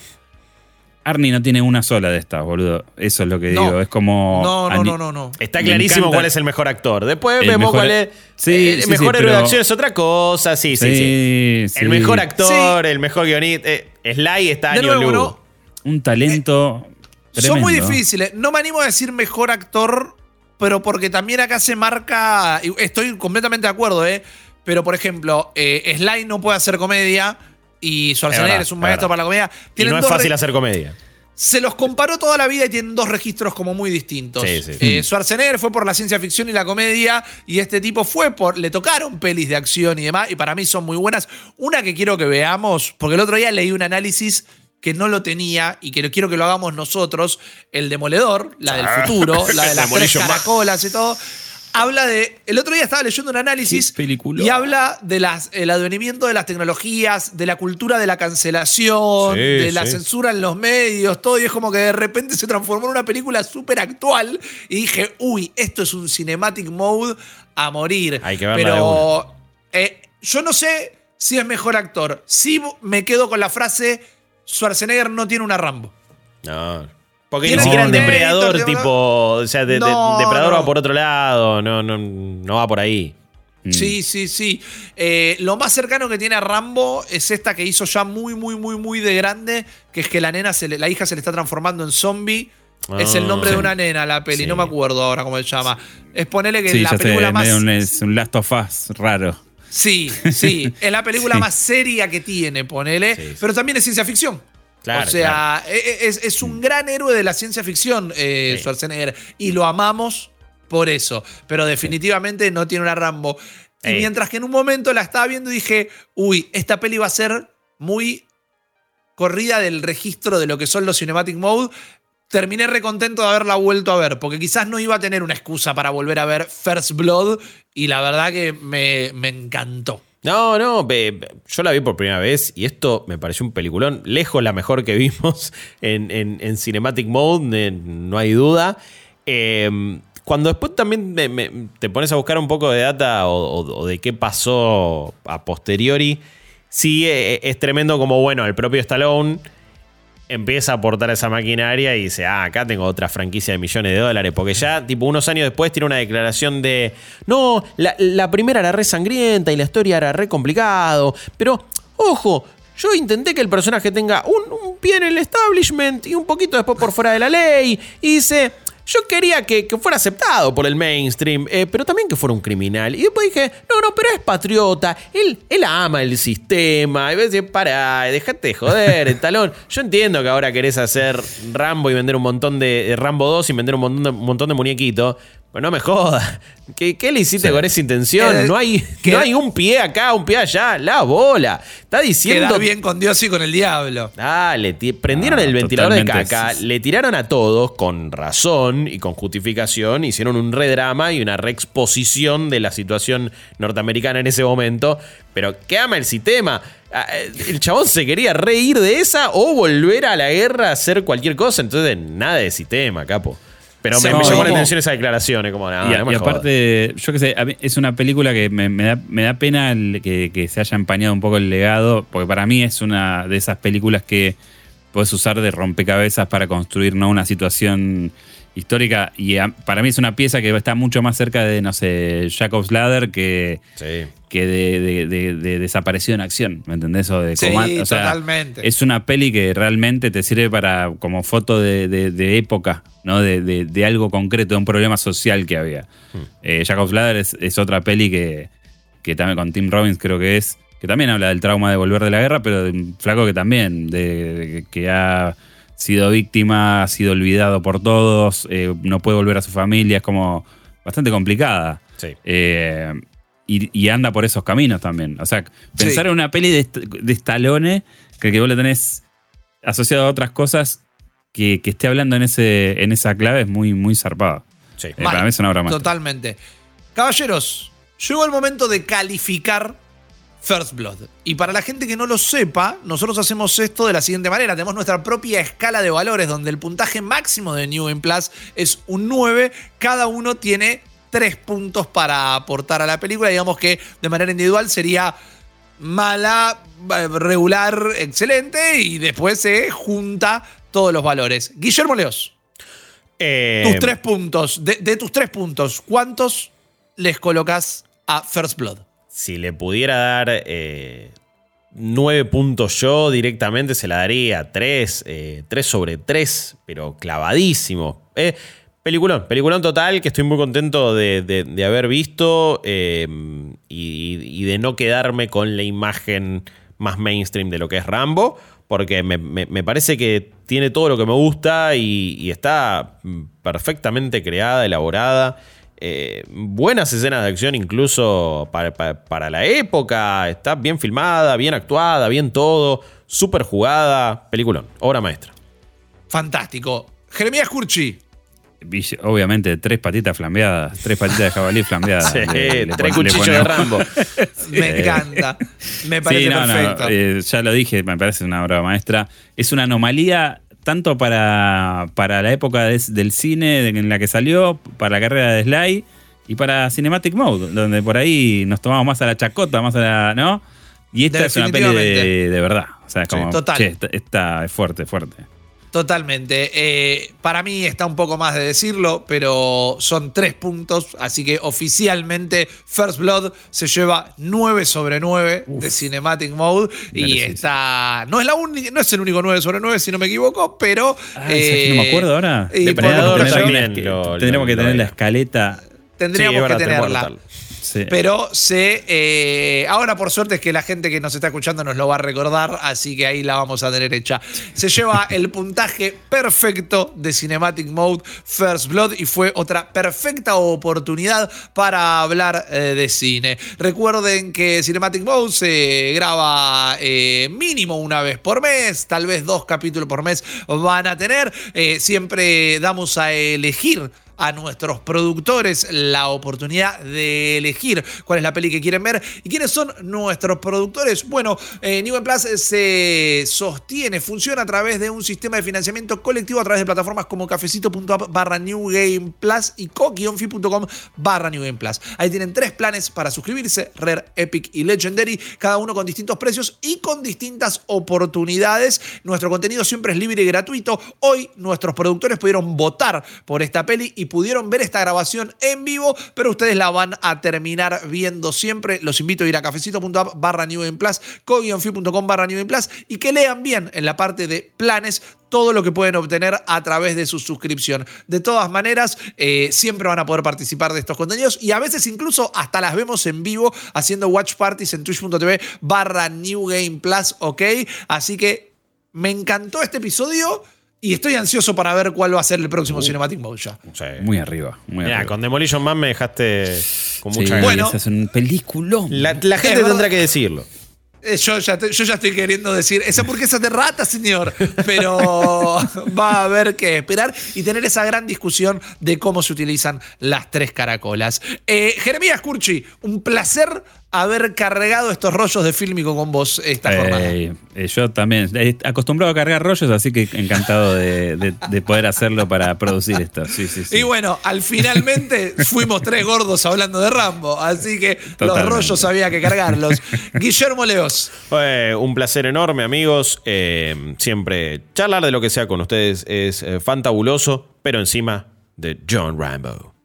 Arnie no tiene una sola de estas, boludo. Eso es lo que digo. Es como. No, no, no, no, no. Está clarísimo cuál es el mejor actor. Después vemos cuál es. Sí, el mejor héroe de acción es otra cosa. Sí, sí, sí. El mejor actor, el mejor guionista. Eh, Sly está año nuevo, Un talento. Eh, son muy difíciles. No me animo a decir mejor actor, pero porque también acá se marca. Estoy completamente de acuerdo, ¿eh? Pero, por ejemplo, eh, Sly no puede hacer comedia y Schwarzenegger es, un maestro para la comedia. y no es fácil hacer comedia. se los comparó toda la vida y tienen dos registros como muy distintos. Eh, Schwarzenegger fue por la ciencia ficción y la comedia y este tipo fue por... Le tocaron pelis de acción y demás y para mí son muy buenas. Una que quiero que veamos, porque el otro día leí un análisis que no lo tenía y que quiero que lo hagamos nosotros, el demoledor, la del ah. futuro, la de las tres caracolas y todo habla de. El otro día estaba leyendo un análisis y habla del el advenimiento de las tecnologías, de la cultura de la cancelación, de la censura en los medios, todo. Y es como que de repente se transformó en una película súper actual. Y dije, uy, esto es un cinematic mode a morir. Hay que Pero eh, yo no sé si es mejor actor. Sí me quedo con la frase: Schwarzenegger no tiene una Rambo. No. Porque ni siquiera el depredador, tipo. O sea, depredador va por otro lado, no, no, no va por ahí. Mm. Sí, sí, sí. Eh, lo más cercano que tiene a Rambo es esta que hizo ya muy, muy, muy, muy de grande, que es que la nena, se la hija se le está transformando en zombie. es el nombre de ah, una nena la peli, no me acuerdo ahora cómo se llama. Es ponerle que la película más. es un Last of Us raro. Sí, sí. es la película más seria que tiene, ponele. Pero también es ciencia ficción o sea, e, e, es, un gran héroe de la ciencia ficción, eh, Schwarzenegger, y lo amamos por eso. Pero definitivamente no tiene una Rambo. Y mientras que en un momento la estaba viendo y dije, uy, esta peli va a ser muy corrida del registro de lo que son los Cinematic Mode, terminé recontento de haberla vuelto a ver, porque quizás no iba a tener una excusa para volver a ver First Blood, y la verdad que me, me encantó. No, no, yo la vi por primera vez y esto me pareció un peliculón, lejos la mejor que vimos en, Cinematic Mode, no hay duda. Em, cuando después también te pones a buscar un poco de data o, de qué pasó a posteriori, sí e, e, es tremendo como, bueno, el propio Stallone empieza a aportar esa maquinaria y dice, ah, acá tengo otra franquicia de millones de dólares, porque ya, tipo, unos años después tiene una declaración de, no, la, primera era re sangrienta y la historia era re complicado, pero, ojo, yo intenté que el personaje tenga un, un pie en el establishment y un poquito después por fuera de la ley, y dice... Yo quería que, fuera aceptado por el mainstream, eh, pero también que fuera un criminal. Y después dije, no, no, pero es patriota. Él, él ama el sistema. Y decir, para, déjate de joder, el talón. Yo entiendo que ahora querés hacer Rambo y vender un montón de, Rambo 2 y vender un montón de, un montón de muñequitos. Pues no me jodas. ¿Qué, le hiciste con esa intención? no, hay, no hay un pie acá, un pie allá. La bola. Está diciendo. Queda bien con Dios y con el diablo. Dale, prendieron ah, el ventilador de caca, le tiraron a todos con razón y con justificación. Hicieron un redrama y una reexposición de la situación norteamericana en ese momento. Pero ¿qué ama el sistema? Ah, eh, el chabón se quería reír de esa o volver a la guerra a hacer cualquier cosa. Entonces, nada de sistema, capo. Pero me, llamó la atención esa declaración. Como, y, aparte, yo qué sé, es una película que me, da, pena que, se haya empañado un poco el legado, porque para mí es una de esas películas que puedes usar de rompecabezas para construir ¿no? una situación histórica. Y para mí es una pieza que está mucho más cerca de, no sé, Jacob's Ladder que, que de, desaparecido en acción. ¿Me entendés? O de sí, totalmente. Es una peli que realmente te sirve para como foto de, época, ¿no? De, algo concreto, de un problema social que había. Hmm. Eh, Jacob's Ladder es, otra peli que, que también con Tim Robbins creo que es. Que también habla del trauma de volver de la guerra, pero de un flaco que también, de, que ha sido víctima, ha sido olvidado por todos, eh, no puede volver a su familia, es como bastante complicada. Sí. Eh, y, anda por esos caminos también. O sea, pensar en una peli de, de Stallone, que, que vos le tenés asociado a otras cosas, que, esté hablando en, ese, en esa clave es muy, muy zarpado. Sí. Eh, para mí es una obra más. Totalmente. Caballeros, llegó el momento de calificar First Blood. Y para la gente que no lo sepa, nosotros hacemos esto de la siguiente manera. Tenemos nuestra propia escala de valores donde el puntaje máximo de New Game Plus es un 9. Cada uno tiene 3 puntos para aportar a la película. Digamos que de manera individual sería mala, eh, regular, excelente. Y después se junta todos los valores. Guillermo Leos. Eh, tus tres puntos. De, de tus tres puntos, ¿cuántos les colocas a First Blood? Si le pudiera dar eh, nueve puntos yo directamente, se la daría tres, eh, tres sobre tres, pero clavadísimo. Eh, peliculón, peliculón total que estoy muy contento de, haber visto y, y, de no quedarme con la imagen más mainstream de lo que es Rambo, porque me, parece que tiene todo lo que me gusta y, está perfectamente creada, elaborada. Eh, buenas escenas de acción incluso para, la época. Está bien filmada, bien actuada, bien todo. Súper jugada. Peliculón, obra maestra. Fantástico. Jeremías Curchi. Obviamente, tres patitas flambeadas, tres patitas de jabalí flambeadas. tres cuchillos de Rambo. me encanta. Me parece perfecto. Eh, ya lo dije, me parece una obra maestra. Es una anomalía tanto para, para la época del cine en la que salió, para la carrera de Sly y para Cinematic Mode, donde por ahí nos tomamos más a la chacota, más a la. ¿No? Y esta es una peli de, verdad. O sea, es como. total. esta es fuerte, fuerte. Totalmente. Eh, para mí está un poco más de decirlo, pero son tres puntos, así que oficialmente First Blood se lleva 9 sobre 9 de Cinematic Mode y está... No es, la única, no es el único 9 sobre 9, si no me equivoco, pero... Ah, no me eh, acuerdo ahora. tendríamos que tener la escaleta. Tendríamos que tenerla. Pero se. Eh, ahora, por suerte, es que la gente que nos está escuchando nos lo va a recordar, así que ahí la vamos a tener hecha. Se lleva el puntaje perfecto de Cinematic Mode First Blood y fue otra perfecta oportunidad para hablar eh, de cine. Recuerden que Cinematic Mode se graba eh, mínimo una vez por mes, tal vez dos capítulos por mes van a tener. siempre damos a elegir a nuestros productores la oportunidad de elegir cuál es la peli que quieren ver. ¿Y quiénes son nuestros productores? Bueno, eh, New Plus se sostiene, funciona a través de un sistema de financiamiento colectivo a través de plataformas como cafecito.app barra New Game Plus y co-fi.com barra New Game Plus. Ahí tienen tres planes para suscribirse, Rare, Epic y Legendary, cada uno con distintos precios y con distintas oportunidades. Nuestro contenido siempre es libre y gratuito. Hoy nuestros productores pudieron votar por esta peli y pudieron ver esta grabación en vivo, pero ustedes la van a terminar viendo siempre. Los invito a ir a cafecito.app barra New Plus, co-fi.com barra New Plus y que lean bien en la parte de planes todo lo que pueden obtener a través de su suscripción. De todas maneras, eh, siempre van a poder participar de estos contenidos y a veces incluso hasta las vemos en vivo haciendo watch parties en twitch.tv barra New Game Plus, ¿ok? Así que me encantó este episodio. Y estoy ansioso para ver cuál va a ser el próximo uh. Cinematic Mode ya. Muy arriba. Muy con Demolition Man me dejaste con mucha Bueno, es un peliculón. La, gente tendrá que decirlo. Eh, yo ya, yo ya, estoy queriendo decir, esa hamburguesa de rata, señor. Pero va a haber que esperar y tener esa gran discusión de cómo se utilizan las tres caracolas. Eh, Jeremías Curchi, un placer haber cargado estos rollos de fílmico con vos esta jornada. Eh, yo también, acostumbrado a cargar rollos, así que encantado de, poder hacerlo para producir esto. Y bueno, al finalmente fuimos tres gordos hablando de Rambo, así que los rollos había que cargarlos. Guillermo Leos. un placer enorme, amigos. Eh, siempre charlar de lo que sea con ustedes es eh, fantabuloso, pero encima de John Rambo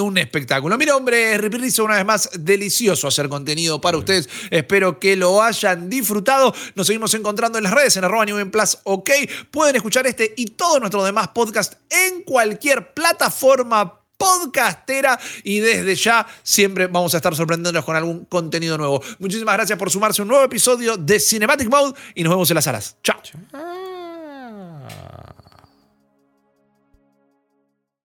un espectáculo. Mira, hombre, Ripirrizo, una vez más, delicioso hacer contenido para ustedes. Espero que lo hayan disfrutado. Nos seguimos encontrando en las redes, en arroba New Plus, ok. Pueden escuchar este y todos nuestros demás podcasts en cualquier plataforma podcastera y desde ya siempre vamos a estar sorprendiéndonos con algún contenido nuevo. Muchísimas gracias por sumarse a un nuevo episodio de Cinematic Mode y nos vemos en las salas. Chao.